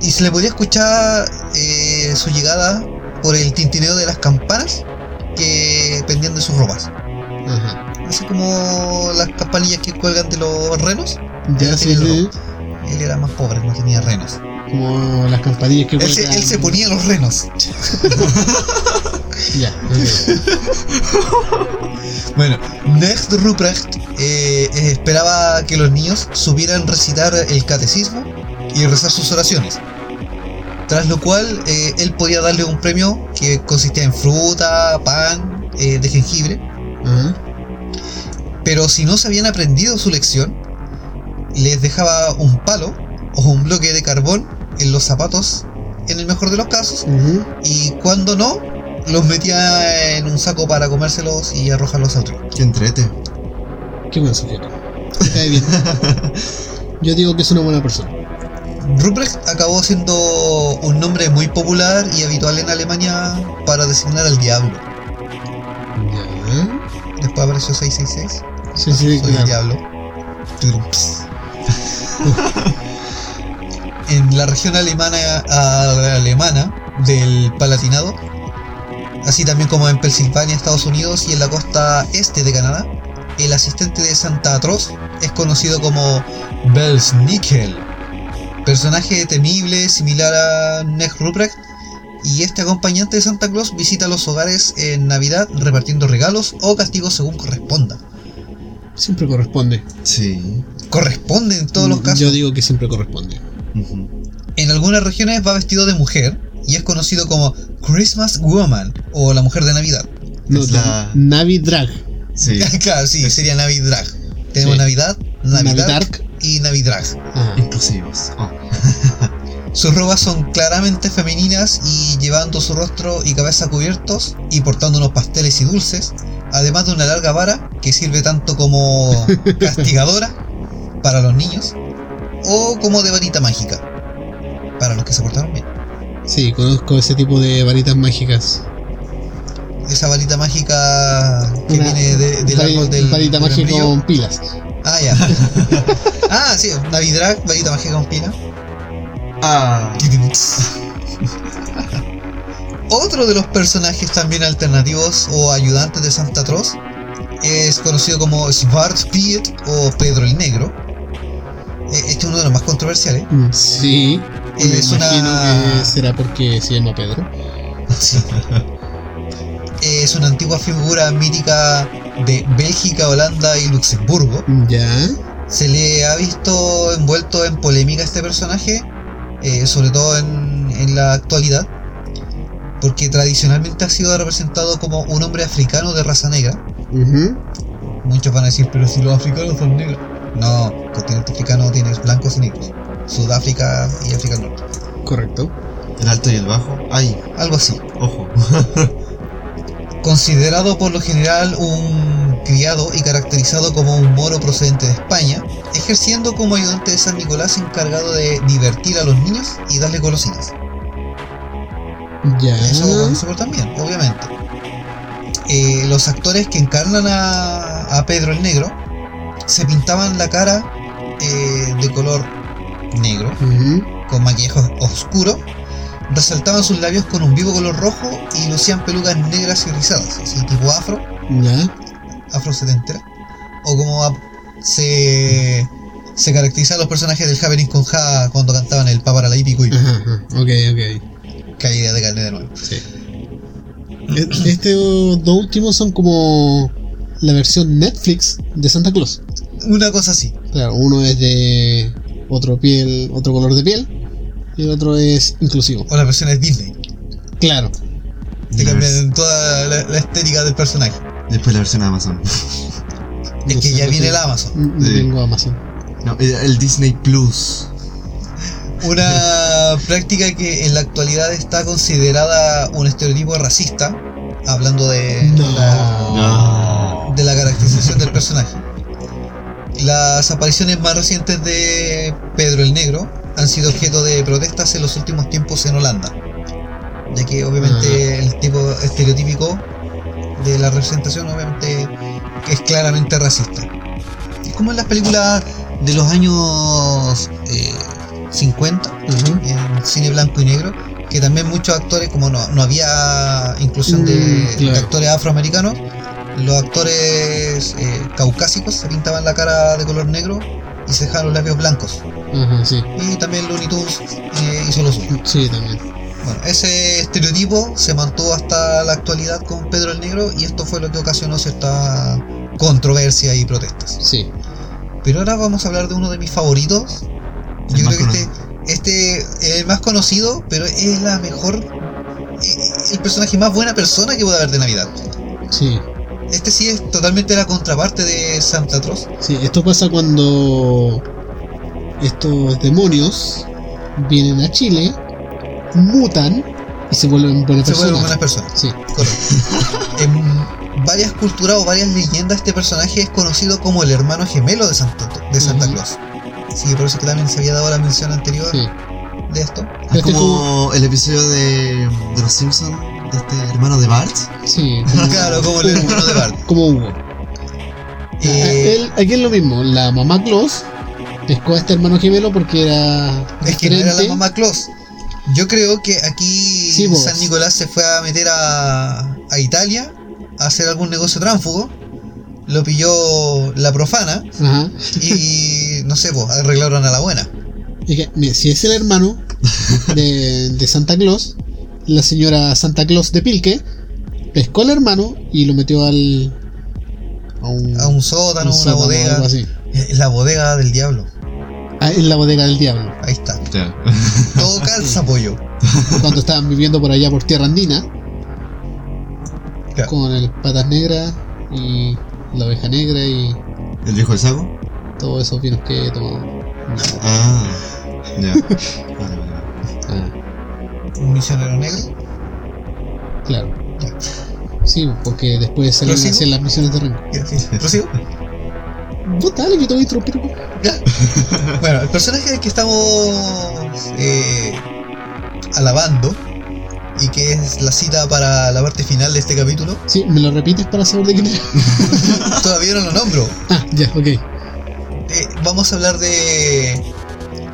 Y se le podía escuchar eh, su llegada por el tintineo de las campanas que pendían de sus ropas. ajá. Así como las campanillas que cuelgan de los renos. Ya, sí, sí. Él era más pobre, no tenía renos. Como las campanillas que Él se, cuelgan- él se ponía los renos. Ya. Bueno, Next Ruprecht eh, esperaba que los niños supieran recitar el catecismo y rezar sus oraciones. Tras lo cual, eh, él podía darle un premio que consistía en fruta, pan, eh, de jengibre. Pero si no se habían aprendido su lección, les dejaba un palo o un bloque de carbón en los zapatos, en el mejor de los casos, y cuando no, los metía en un saco para comérselos y arrojarlos al río. Que entrete. Qué buen sujeto. Me cae bien. Yo digo que es una buena persona. Ruprecht acabó siendo un nombre muy popular y habitual en Alemania para designar al diablo. Apareció 666. Sí, sí, Soy el diablo. En la región alemana, alemana del Palatinado, así también como en Pensilvania, Estados Unidos y en la costa este de Canadá, el asistente de Santa Atroz es conocido como Belsnickel, personaje temible similar a Neg Ruprecht, y este acompañante de Santa Claus visita los hogares en Navidad repartiendo regalos o castigos según corresponda. Siempre corresponde. Sí. Corresponde en todos los casos. Yo digo que siempre corresponde. En algunas regiones va vestido de mujer y es conocido como Christmas Woman o la mujer de Navidad. No, Es la- Navi Drag. Sí. claro, sí, sería Navidrag. Tenemos Sí. Navidad, Navidark. y Navidrag. Ajá. Inclusivos. Oh. Sus robas son claramente femeninas y llevando su rostro y cabeza cubiertos y portando unos pasteles y dulces, además de una larga vara que sirve tanto como castigadora para los niños o como de varita mágica para los que se portaron bien. Sí, conozco ese tipo de varitas mágicas. Esa varita mágica que Una viene de- del vari- árbol del, varita del mágica membrillo. con pilas. Ah, ya. ah, sí, Navidrag, varita mágica con pila. Ah. Otro de los personajes también alternativos o ayudantes de Santa Claus es conocido como Svartpiet o Pedro el Negro. Eh, Este es uno de los más controversiales. Mm, Sí. Me Es imagino una- que será porque se llama Pedro. Es una antigua figura mítica de Bélgica, Holanda y Luxemburgo. Ya. Se le ha visto envuelto en polémica este personaje, eh, sobre todo en, en la actualidad, porque tradicionalmente ha sido representado como un hombre africano de raza negra. Muchos van a decir, pero si los africanos son negros. No, el continente africano tiene blancos y negros. Sudáfrica y África del Norte. Correcto. El alto y el bajo. Ay, Algo así. ojo. Considerado por lo general un criado y caracterizado como un moro procedente de España, ejerciendo como ayudante de San Nicolás encargado de divertir a los niños y darle golosinas. Ya. Eso portan bien, obviamente. Eh, los actores que encarnan a, a Pedro el Negro se pintaban la cara eh, de color negro, con maquillaje oscuro, resaltaban sus labios con un vivo color rojo y lucían pelucas negras y rizadas, así tipo afro, Ya. afro setentera, o como se, se caracterizaban los personajes del Happening con Ja cuando cantaban el Papara la Hípico y Ajá, ajá. Ok, ok. caída de carne de nuevo. Sí. E- Este dos últimos son como la versión Netflix de Santa Claus. Una cosa así. Claro, uno es de otro piel, otro color de piel y el otro es inclusivo. O las versiones Disney. Claro. Te La cambian toda la, la estética del personaje. Después la versión de Amazon. Es No que sé, ya no viene sé. el Amazon. Sí. Tengo Amazon. No, el, el Disney Plus. Una práctica que en la actualidad está considerada un estereotipo racista, hablando de, la, No. de la caracterización del personaje. Las apariciones más recientes de Pedro el Negro han sido objeto de protestas en los últimos tiempos en Holanda, ya que obviamente el tipo estereotípico de la representación obviamente que es claramente racista. Es como en las películas de los años eh, 50, Ujú. en cine blanco y negro, que también muchos actores, como no, no había inclusión de, Mm, claro. de actores afroamericanos, los actores eh, caucásicos se pintaban la cara de color negro y se dejaban los labios blancos. Sí. Y también Looney Tunes eh, hizo lo suyo. Sí, también. Bueno, ese estereotipo se mantuvo hasta la actualidad con Pedro el Negro y esto fue lo que ocasionó cierta controversia y protestas. Sí. Pero ahora vamos a hablar de uno de mis favoritos. El Yo creo que este, este es el más conocido, pero es la mejor, eh, el personaje más buena persona que puede haber de Navidad. Sí. Este sí es totalmente la contraparte de Santa Claus. Sí, esto pasa cuando estos demonios vienen a Chile, mutan y se vuelven buenas Se vuelven personas. buenas personas. Sí. Correcto. Em, varias culturas o varias leyendas este personaje es conocido como el hermano gemelo de Santa, de Santa Ujú. Claus. Sí, por eso que también se había dado la mención anterior Sí. de esto. Es Este como el episodio de, de Los Simpsons, de este hermano de Bart. Sí, como, Claro, como el hermano de Bart. como Hugo. Eh, Él- aquí es lo mismo, la mamá Claus pescó a este hermano gemelo porque era es que no era la mamá Claus. Yo creo que aquí Sí, vos. San Nicolás se fue a meter a, a Italia a hacer algún negocio tránfugo. Lo pilló la profana y no sé, pues arreglaron a la buena. Es que, mira, si es el hermano de, de Santa Claus, la señora Santa Claus de Pilque pescó al hermano y lo metió al. a un, A un sótano, un una sótano bodega. algo así. La bodega del diablo. Ah, en la bodega del diablo. Ahí está. Ya. Todo calza, pollo. Cuando estaban viviendo por allá por tierra andina, Claro. con el patas negras y la oveja negra y ¿El viejo del saco? todos esos vinos que tomamos. Ah, ya. Vale, vale, vale. Ah, Un misionero negro. claro. Ya. Sí, porque después ¿Prosigo? hacer las misiones de rango. Ya, sí. Vos dale, yo te voy a interrumpir. Bueno, el personaje que estamos eh, alabando y que es la cita para la parte final de este capítulo, Sí, ¿me lo repites para saber de quién era? todavía no lo nombro. Ah, ya, ok. Eh, vamos a hablar de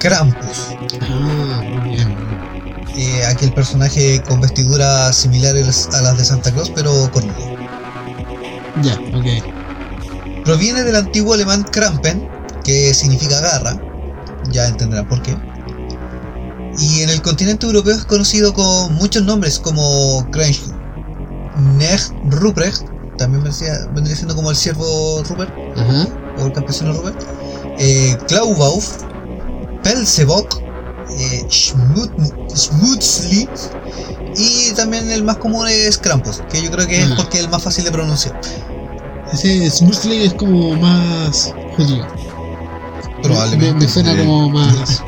Krampus, Ah, muy bien. eh, aquel personaje con vestiduras similares a las de Santa Claus, pero cornudo. Ya, ok. Proviene del antiguo alemán Krampen, que significa garra, ya entenderán por qué. Y en el continente europeo es conocido con muchos nombres como Krench, Neg Ruprecht, también vendría, vendría siendo como el siervo Rupert Ajá. o el campesino Rupert, eh, Klaubauf, Pelzebock, eh, Schmut- Schmutzli y también el más común es Krampus, que yo creo que es Ah. porque es el más fácil de pronunciar. Ese Smoothly es como más judío. Probablemente. Me, me suena Sí. como más.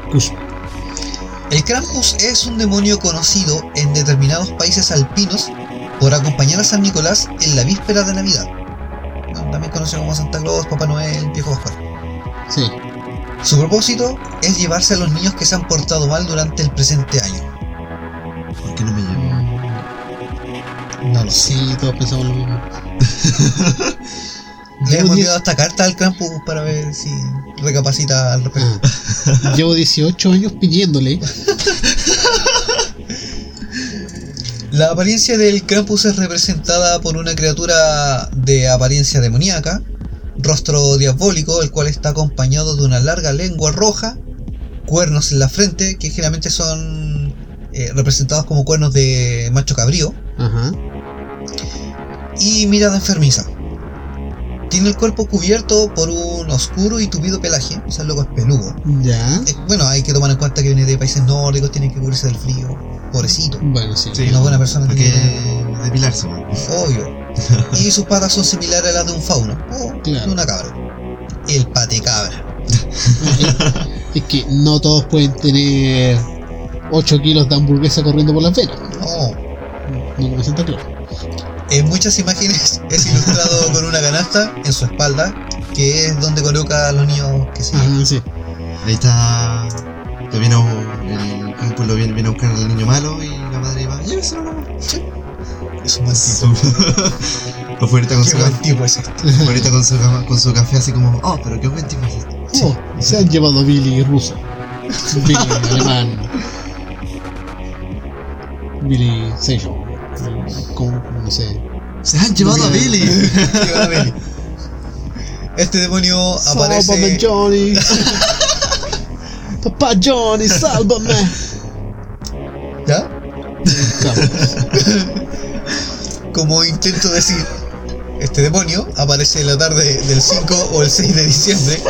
El Krampus es un demonio conocido en determinados países alpinos por acompañar a San Nicolás en la víspera de Navidad. También conocido como Santa Claus, Papá Noel, Viejo Pascual. Sí. Su propósito es llevarse a los niños que se han portado mal durante el presente año. ¿Por qué no me Sí, todos pensamos lo mismo. Le Llevo hemos esta carta al Krampus para ver si recapacita al respecto. Ah. Llevo 18 años pidiéndole. La apariencia del Krampus es representada por una criatura de apariencia demoníaca, rostro diabólico, el cual está acompañado de una larga lengua roja, cuernos en la frente, que generalmente son eh, representados como cuernos de macho cabrío, Ajá. Y mirada enfermiza. Tiene el cuerpo cubierto por un oscuro y tupido pelaje, o sea, el loco es peludo. Ya. Eh, bueno, hay que tomar en cuenta que viene de países nórdicos, tiene que cubrirse del frío, pobrecito. Bueno, sí. Sí. Una buena persona Porque tiene depilarse, man. Obvio. Y sus patas son similares a las de un fauno o Claro. de una cabra. El pate cabra. Es que no todos pueden tener 8 kilos de hamburguesa corriendo por las venas. No. No como Santa Claus. En muchas imágenes es ilustrado con una canasta en su espalda, que es donde coloca a los niños que se Ajá, sí. Ahí está. Lo viene a, el campo lo viene, viene a buscar al niño malo y la madre va, lléveselo nomás. Es un buen tipo. Lo fue ahorita con Qué su, buen café, tipo es este. fue ahorita con su, con su café así como, oh, pero qué buen tipo es este. Oh, se han llevado a Billy ruso. Billy alemán. Billy Seijo. Como, no sé. Se han llevado a Billy. Este demonio Sálvame, aparece. Johnny. Papá Johnny, sálvame. ¿Ya? Como intento decir, este demonio aparece en la tarde del 5 o el 6 de diciembre,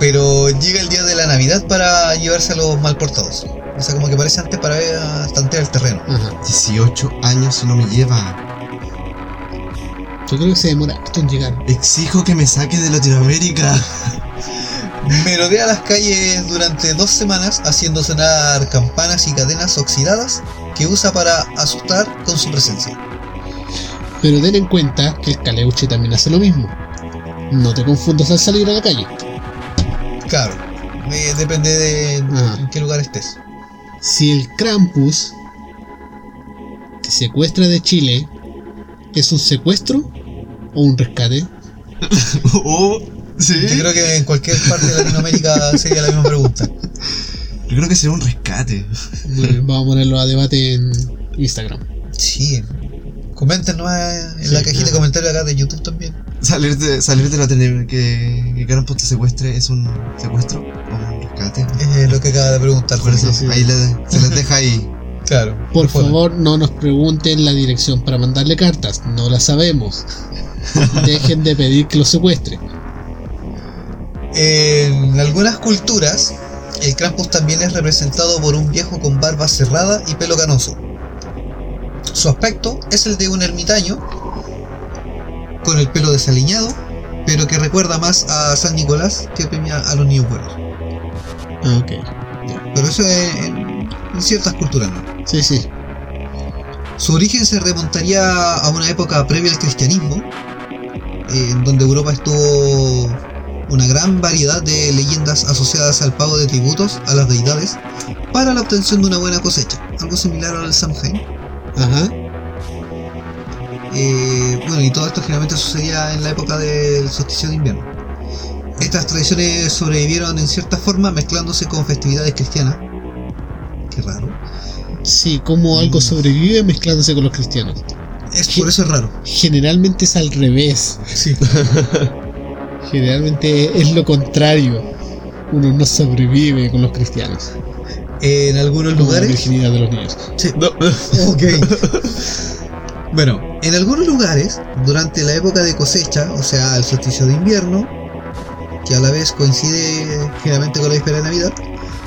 pero llega el día de la Navidad para llevarse a los mal portados. O sea, como que aparece antes para ver a tantear el terreno. Ajá. 18 años y no me lleva. Yo creo que se demora harto en llegar. Exijo que me saque de Latinoamérica. Merodea las calles durante dos semanas haciendo sonar campanas y cadenas oxidadas que usa para asustar con su presencia. Pero ten en cuenta que el caleuche también hace lo mismo. No te confundas al salir a la calle. Claro. eh, depende de Ah. en qué lugar estés. Si el Krampus te secuestra de Chile, ¿es un secuestro o un rescate? Oh, sí. Yo creo que en cualquier parte de Latinoamérica sería la misma pregunta. Yo creo que será un rescate. Bueno, vamos a ponerlo a debate en Instagram. Sí. Comenten en la cajita de comentarios acá de YouTube también. Salir de, salir de la tele que, que Krampus te secuestre es un secuestro o un rescate. Es lo que acaba de preguntar. Por eso, sí. ahí le- se les deja ahí. Claro. Por favor, no nos pregunten la dirección para mandarle cartas, no la sabemos. Dejen de pedir que lo secuestre. En algunas culturas, el Krampus también es representado por un viejo con barba cerrada y pelo canoso. Su aspecto es el de un ermitaño, con el pelo desaliñado, pero que recuerda más a San Nicolás que premia a los niños buenos. Ah, ok. Pero eso es en, en ciertas culturas, ¿no? Sí, sí. Su origen se remontaría a una época previa al cristianismo, en donde Europa estuvo una gran variedad de leyendas asociadas al pago de tributos a las deidades para la obtención de una buena cosecha, algo similar al Samhain. Ajá. Eh, bueno, y todo esto generalmente sucedía en la época del solsticio de invierno. Estas tradiciones sobrevivieron en cierta forma mezclándose con festividades cristianas. Qué raro. Sí, como algo sobrevive mezclándose con los cristianos. Es, por eso es raro. Generalmente es al revés. Sí. Generalmente es lo contrario. Uno no sobrevive con los cristianos. En algunos Como la lugares. virginidad de los niños. Sí. Ok. bueno, en algunos lugares, durante la época de cosecha, o sea, el solsticio de invierno, que a la vez coincide generalmente con la víspera de Navidad,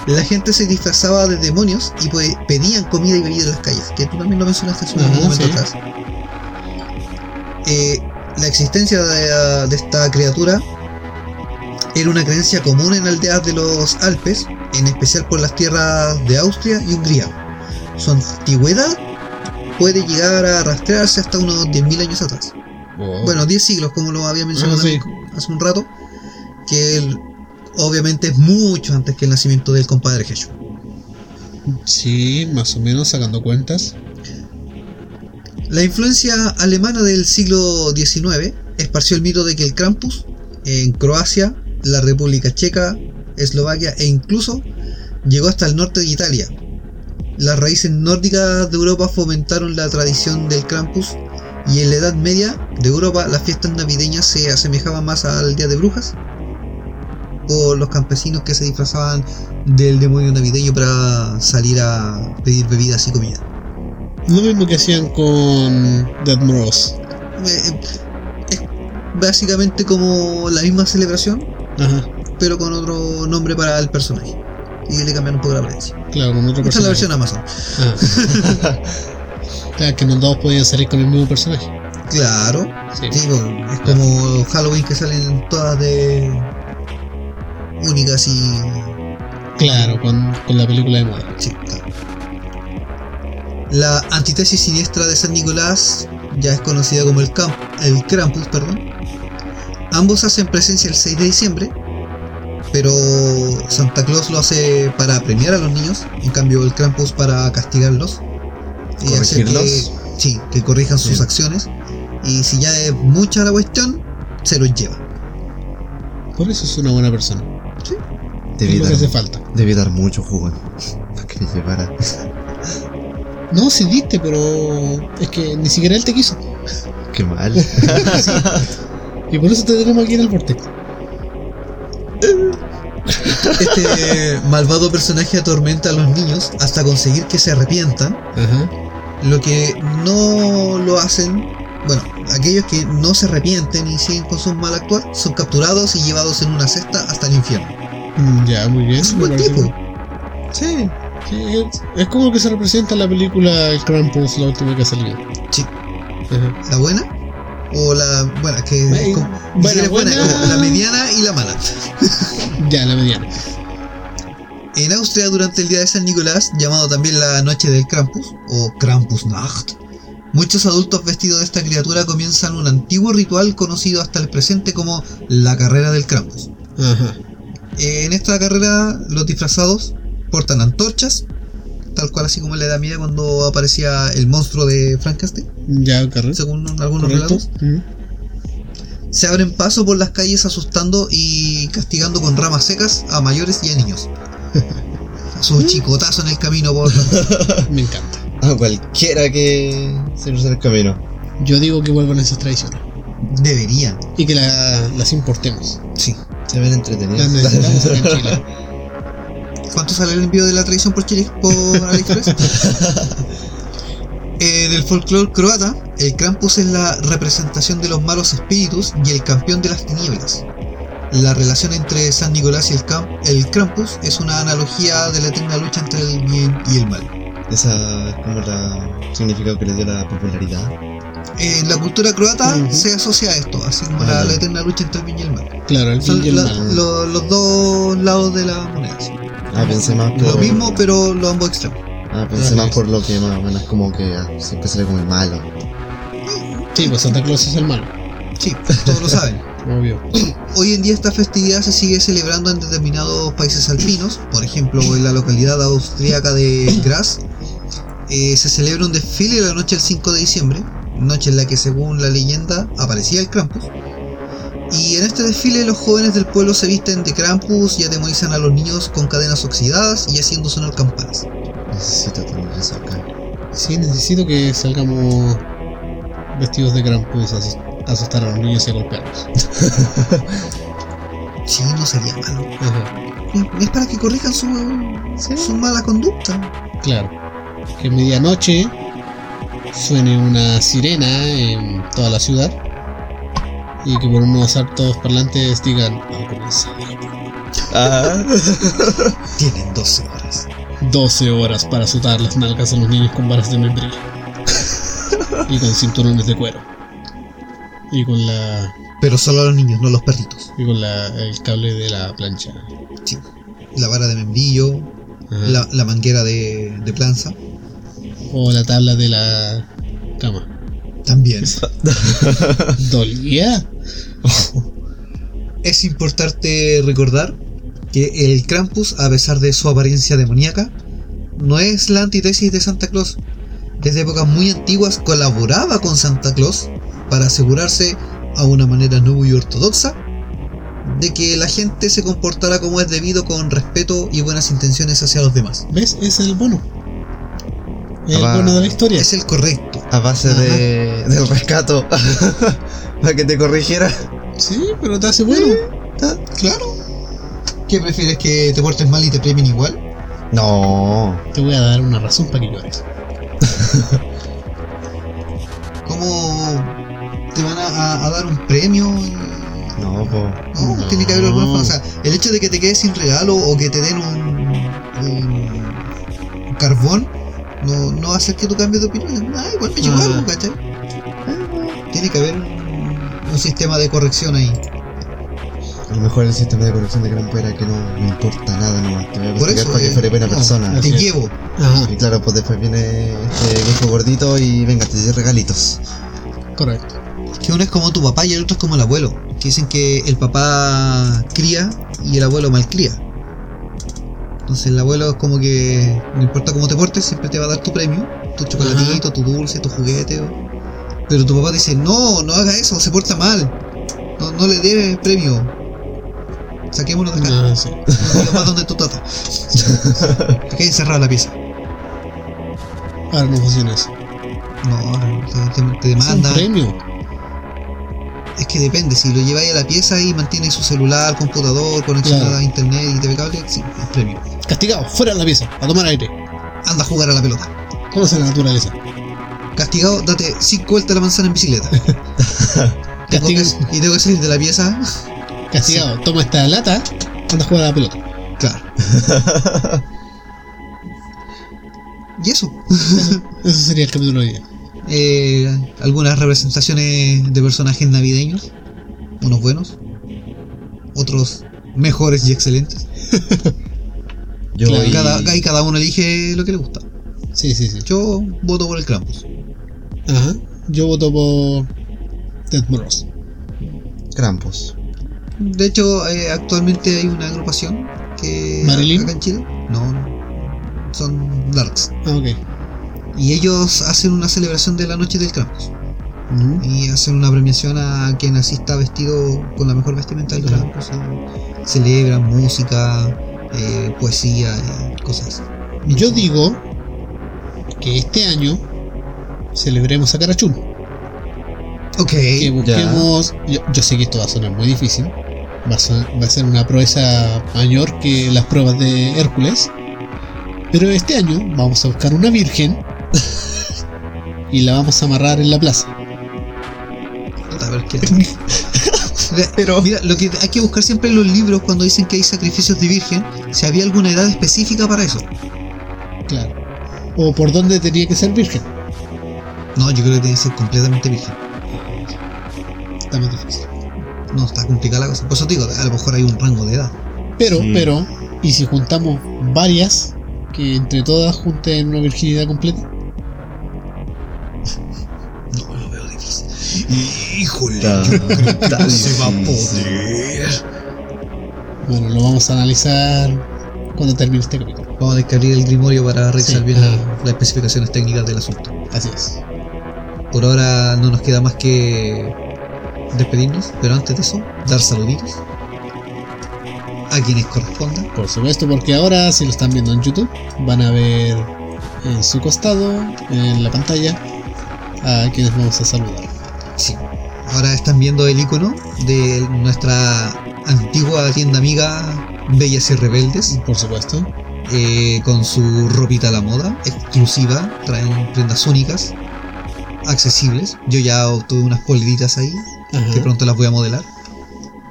la gente se disfrazaba de demonios y pues, pedían comida y bebida en las calles, que tú también lo mencionaste hace un momento sí. atrás. Eh, la existencia de, de esta criatura era una creencia común en aldeas de los Alpes, en especial por las tierras de Austria y Hungría. Su antigüedad puede llegar a rastrearse hasta unos 10.000 años atrás. Bueno, 10 siglos, como lo había mencionado sí. hace un rato, que él, obviamente es mucho antes que el nacimiento del compadre Jesús. Sí, más o menos sacando cuentas. La influencia alemana del siglo XIX esparció el mito de que el Krampus en Croacia, la República Checa, Eslovaquia e incluso llegó hasta el norte de Italia. Las raíces nórdicas de Europa fomentaron la tradición del Krampus y en la Edad Media de Europa las fiestas navideñas se asemejaban más al Día de Brujas o los campesinos que se disfrazaban del demonio navideño para salir a pedir bebidas y comida. Lo mismo que hacían con Dead Moros. Eh, es básicamente como la misma celebración, Ajá. pero con otro nombre para el personaje. Y le cambian un poco la apariencia. Claro, con otro Esta es la personaje. versión Amazon. Ah. claro, que no todos podían salir con el mismo personaje. Claro, Sí. pues, es como Halloween que salen todas de únicas y. Claro, con, con la película de moda. Sí, claro. La antítesis siniestra de San Nicolás ya es conocida como el, Camp, el Krampus, perdón. Ambos hacen presencia el 6 de diciembre, pero Santa Claus lo hace para premiar a los niños, en cambio el Krampus para castigarlos y hacer que, sí, que corrijan sus Sí. acciones. Y si ya es mucha la cuestión, se los lleva. Por eso es una buena persona. Lo que dar, hace falta. debí dar mucho jugo para que me llevara. No, sí diste, pero es que ni siquiera él te quiso. Qué mal. Y por eso te tenemos aquí en el vortex. Este malvado personaje atormenta a los niños hasta conseguir que se arrepientan Ajá. Lo que no lo hacen, bueno, aquellos que no se arrepienten y siguen con su mal actuar, son capturados y llevados en una cesta hasta el infierno. Mm, Ya, muy bien. Es un buen tipo. bien. Sí, sí, es, es como que se representa en la película El Krampus, la última que ha salido. Sí. Ajá. ¿La buena? O la. Que. Es como- buena, como la mediana y la mala. Ya, la mediana. En Austria, durante el día de San Nicolás, llamado también la Noche del Krampus, o Krampusnacht, Muchos adultos vestidos de esta criatura comienzan un antiguo ritual conocido hasta el presente como la carrera del Krampus. Ajá. En esta carrera los disfrazados portan antorchas, tal cual así como en la Edad Media cuando aparecía el monstruo de Frankenstein, Ya, correcto. según algunos Correcto. relatos. Se abren paso por las calles asustando y castigando con ramas secas a mayores y a niños. Sus chicotazos en el camino por... Me encanta. A cualquiera que se cruce el camino. Yo digo que vuelvan esas tradiciones. Deberían, Y que la- las importemos. sí. Se ven entretenidos. Las necesitamos en Chile. ¿Cuánto sale el envío de la tradición por Chile por AliExpress? En el folclore croata, el Krampus es la representación de los malos espíritus y el campeón de las tinieblas. La relación entre San Nicolás y el, Cam- el Krampus es una analogía de la eterna lucha entre el bien y el mal. Esa es como la significado que le dio la popularidad. En la cultura croata Ujú. se asocia a esto, así como la, Ah. la eterna lucha entre el bien y el mal. Claro, el bien y el la- mal. lo- los dos lados de la moneda. sí. Ah, pensé más por. Lo mismo, pero los ambos extremos. Ah, pensé Ah, más sí. por lo que más o menos como que ah, siempre sale como el malo. Sí, pues Santa Claus es el malo. Sí, todos lo saben. Obvio. Hoy en día esta festividad se sigue celebrando en determinados países alpinos, por ejemplo en la localidad austríaca de Graz. eh, se celebra un desfile la noche del 5 de diciembre, noche en la que según la leyenda aparecía el Krampus. Y en este desfile los jóvenes del pueblo se visten de Krampus y atemorizan a los niños con cadenas oxidadas y haciendo sonar campanas. Necesito tener eso acá. Sí, necesito que salgamos vestidos de Krampus a asus- a asustar a los niños y a golpearlos. Sí, no sería malo. Ajá. Es para que corrijan su, su mala conducta. Claro. Que a medianoche suene una sirena en toda la ciudad. Y que por unos altos parlantes digan, va a comenzar Ah, Tienen 12 horas. 12 horas para azotar las nalgas a los niños con varas de membrillo. y con cinturones de cuero. Y con la. Pero solo a los niños, no a los perritos. Y con la, el cable de la plancha. Sí. La vara de membrillo, la manguera de, de planza. O la tabla de la cama. También. ¿Dolía? Es importante recordar que el Krampus, a pesar de su apariencia demoníaca, no es la antítesis de Santa Claus. Desde épocas muy antiguas colaboraba con Santa Claus para asegurarse, a una manera no muy ortodoxa, de que la gente se comportara como es debido con respeto y buenas intenciones hacia los demás. ¿Ves? Es el bono. El Papá, bono de la historia. Es el correcto. a base de, del rescato. para que te corrigiera. Sí, pero te hace bueno. Ah, Claro. ¿Qué prefieres que te portes mal y te premien igual? No. Te voy a dar una razón para que llores. ¿Cómo te van a, a- a dar un premio? No, po. No, No. tiene que haber alguna sea, el hecho de que te quedes sin regalo o que te den un, un- un carbón no, no va a hacer que tú cambies de opinión. Ah, igual me llegó Ah. algo, ¿cachai? Tiene que haber un, un sistema de corrección ahí. A lo mejor el sistema de corrección de gran era que no me importa nada nomás. Te voy a Por eso, para que eh, fuere buena no, persona. Te llevo. Ajá, Y claro, pues después viene este viejo gordito y venga, te doy regalitos. correcto. Que uno es como tu papá y el otro es como el abuelo. Que dicen que el papá cría y el abuelo malcría. Entonces el abuelo es como que no importa cómo te portes, siempre te va a dar tu premio, tu chocolatito, tu dulce, tu juguete. Pero tu papá dice, no, no haga eso, se porta mal. No, no le dé premio. Saquémonos de acá. Ah, sí. No más donde tu tata. Te queda encerrada la pieza. Ahora no funciona eso. No, te, te- te Es un demanda. premio. Es que depende, si lo lleváis a la pieza y mantiene su celular, computador, conexión Claro. a internet y TV cable, sí, es premio. Castigado, fuera de la pieza, a tomar aire. Anda a jugar a la pelota. Conoce la naturaleza. Castigado, date 5 vueltas a la manzana en bicicleta. Tengo que- y tengo que salir de la pieza. castigado, toma esta lata, anda a jugar a la pelota. Claro. y eso. Eso sería el capítulo de hoy. Eh, algunas representaciones de personajes navideños. Unos buenos. Otros mejores y excelentes. Yo Claro. y- Cada, ahí cada uno elige lo que le gusta. Sí, sí, sí. Yo voto por el Krampus. Ajá. Yo voto por Ted Bros. Krampus. De hecho, eh, actualmente hay una agrupación que. ¿Marilyn? Acá en Chile. No, no. Son Darks. Ah, ok. Y ellos hacen una celebración de la noche del Krampus. Ujú. Y hacen una premiación a quien asista vestido con la mejor vestimenta del. Krampus. y celebran música, eh, poesía y cosas. Yo digo que este año celebremos a Carachún. Ok. Que busquemos. Yo, yo sé que esto va a sonar muy difícil. Va a, va a ser una proeza mayor que las pruebas de Hércules. Pero este año vamos a buscar una virgen y la vamos a amarrar en la plaza. A ver qué. Pero mira, lo que hay que buscar siempre en los libros cuando dicen que hay sacrificios de virgen, si había alguna edad específica para eso. Claro. O por dónde tenía que ser virgen. No, yo creo que tiene que ser completamente virgen. Está más difícil. No, está complicada la cosa. Por eso te digo, a lo mejor hay un rango de edad. Pero, Sí. pero, ¿y si juntamos varias que entre todas junten una virginidad completa? No, lo veo difícil. Híjole, Está- yo creo que no se va a poder. Bueno, lo vamos a analizar cuando termine este capítulo. Vamos a descargar el grimorio para revisar Sí, bien ajá. las especificaciones técnicas del asunto. Así es. Por ahora no nos queda más que despedirnos, pero antes de eso, dar saluditos a quienes correspondan. Por supuesto, porque ahora si lo están viendo en YouTube, van a ver en su costado, en la pantalla, a quienes vamos a saludar. Sí. Ahora están viendo el icono de nuestra antigua tienda amiga Bellas y Rebeldes, Por supuesto. eh, con su ropita a la moda, exclusiva, traen prendas únicas, accesibles. Yo ya obtuve unas poleritas ahí, Ajá. que pronto las voy a modelar.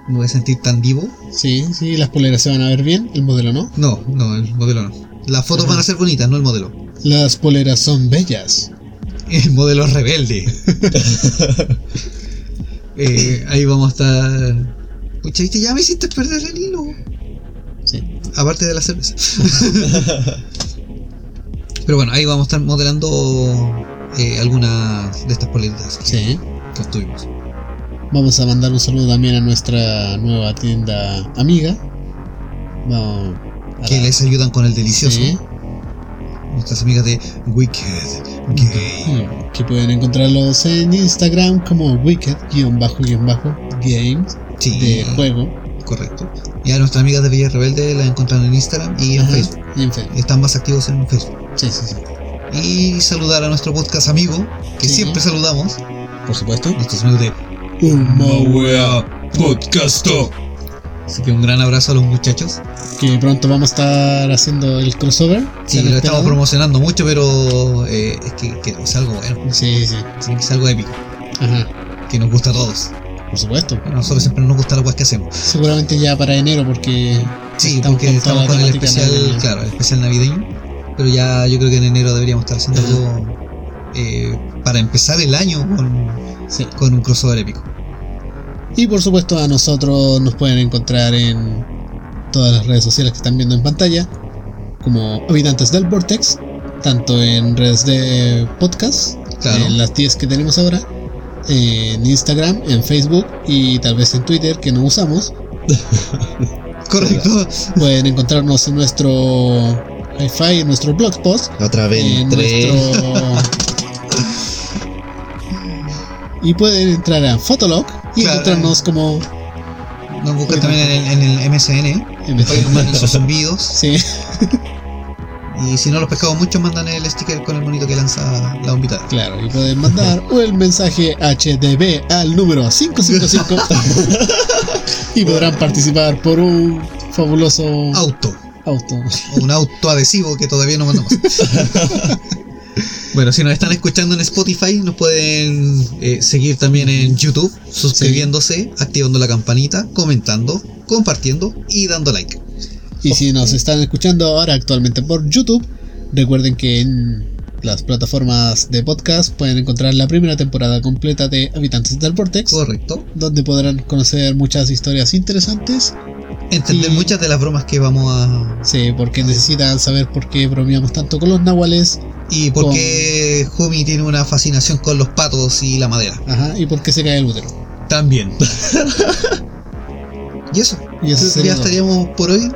Me voy a sentir tan divo. Sí, sí, las poleras se van a ver bien, el modelo no. No, no, el modelo no. Las fotos Ajá. van a ser bonitas, no el modelo. Las poleras son bellas. El modelo es rebelde. Eh, ahí vamos a estar. Pucha, viste, ya me hiciste perder el hilo. Sí. Aparte de la cerveza. Pero bueno, ahí vamos a estar modelando eh, algunas de estas poleritas que, Sí. que obtuvimos. Vamos a mandar un saludo también a nuestra nueva tienda amiga. Vamos Que les ayudan con el delicioso. Sí. Nuestras amigas de Wicked Gay. Mm, Que pueden encontrarlos en Instagram como wicked-games Sí, de juego. correcto. Y a nuestras amigas de Villa Rebelde las encuentran en Instagram y en Ajá, Facebook. Y en Facebook. Están más activos en Facebook. Sí, sí, sí. Y saludar a nuestro podcast amigo, que Sí. siempre saludamos, Por supuesto. nuestros amigos de Mawea Podcasto. Así que un gran abrazo a los muchachos. Que pronto vamos a estar haciendo el crossover. Sí, ¿Se han lo estamos promocionando mucho, pero eh, es que, que es algo bueno, Sí, sí. que ser algo épico, Ajá. que nos gusta a todos. Por supuesto. A nosotros siempre nos gusta las cosas que hacemos. Seguramente ya para enero porque... Sí, estamos porque con estamos con el especial, navideña. claro, el especial navideño. Pero ya yo creo que en enero deberíamos estar haciendo algo eh, para empezar el año con, Sí. con un crossover épico. Y por supuesto a nosotros nos pueden encontrar en todas las redes sociales que están viendo en pantalla, como habitantes del Vortex, tanto en redes de podcast, Claro. en las 10 que tenemos ahora, en Instagram, en Facebook y tal vez en Twitter que no usamos. Correcto. Pueden encontrarnos en nuestro hi-fi, en nuestro blogspot, Otra vez en nuestro... y pueden entrar a Fotolog y Claro. encontrarnos como... Nos buscan también en el, en el MSN, manden sus envíos. Sí. Y si no los pescamos mucho, mandan el sticker con el monito que lanza la bombita. Claro, y pueden mandar el mensaje HDB al número 555 y podrán participar por un fabuloso Auto. auto. O un auto adhesivo que todavía no mandamos. Bueno, si nos están escuchando en Spotify, nos pueden eh, seguir también en YouTube, suscribiéndose, activando la campanita, comentando, compartiendo y dando like. Y si nos están escuchando ahora actualmente por YouTube, recuerden que en las plataformas de podcast pueden encontrar la primera temporada completa de Habitantes del Vortex, Correcto. donde podrán conocer muchas historias interesantes. Entender Y- muchas de las bromas que vamos a. Sí, porque necesitan saber por qué bromeamos tanto con los nahuales Y por Con- qué Jumi tiene una fascinación con los patos y la madera. Ajá, y por qué se cae el útero. También. y eso. Y eso sería ya todo. estaríamos por hoy.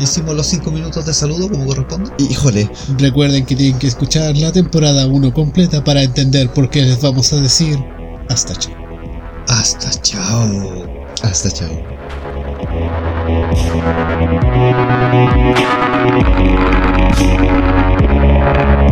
Hicimos los 5 minutos de saludo como corresponde. Híjole, Recuerden que tienen que escuchar la temporada 1 completa para entender por qué les vamos a decir hasta chao. Hasta chao. hasta chao. Thank you.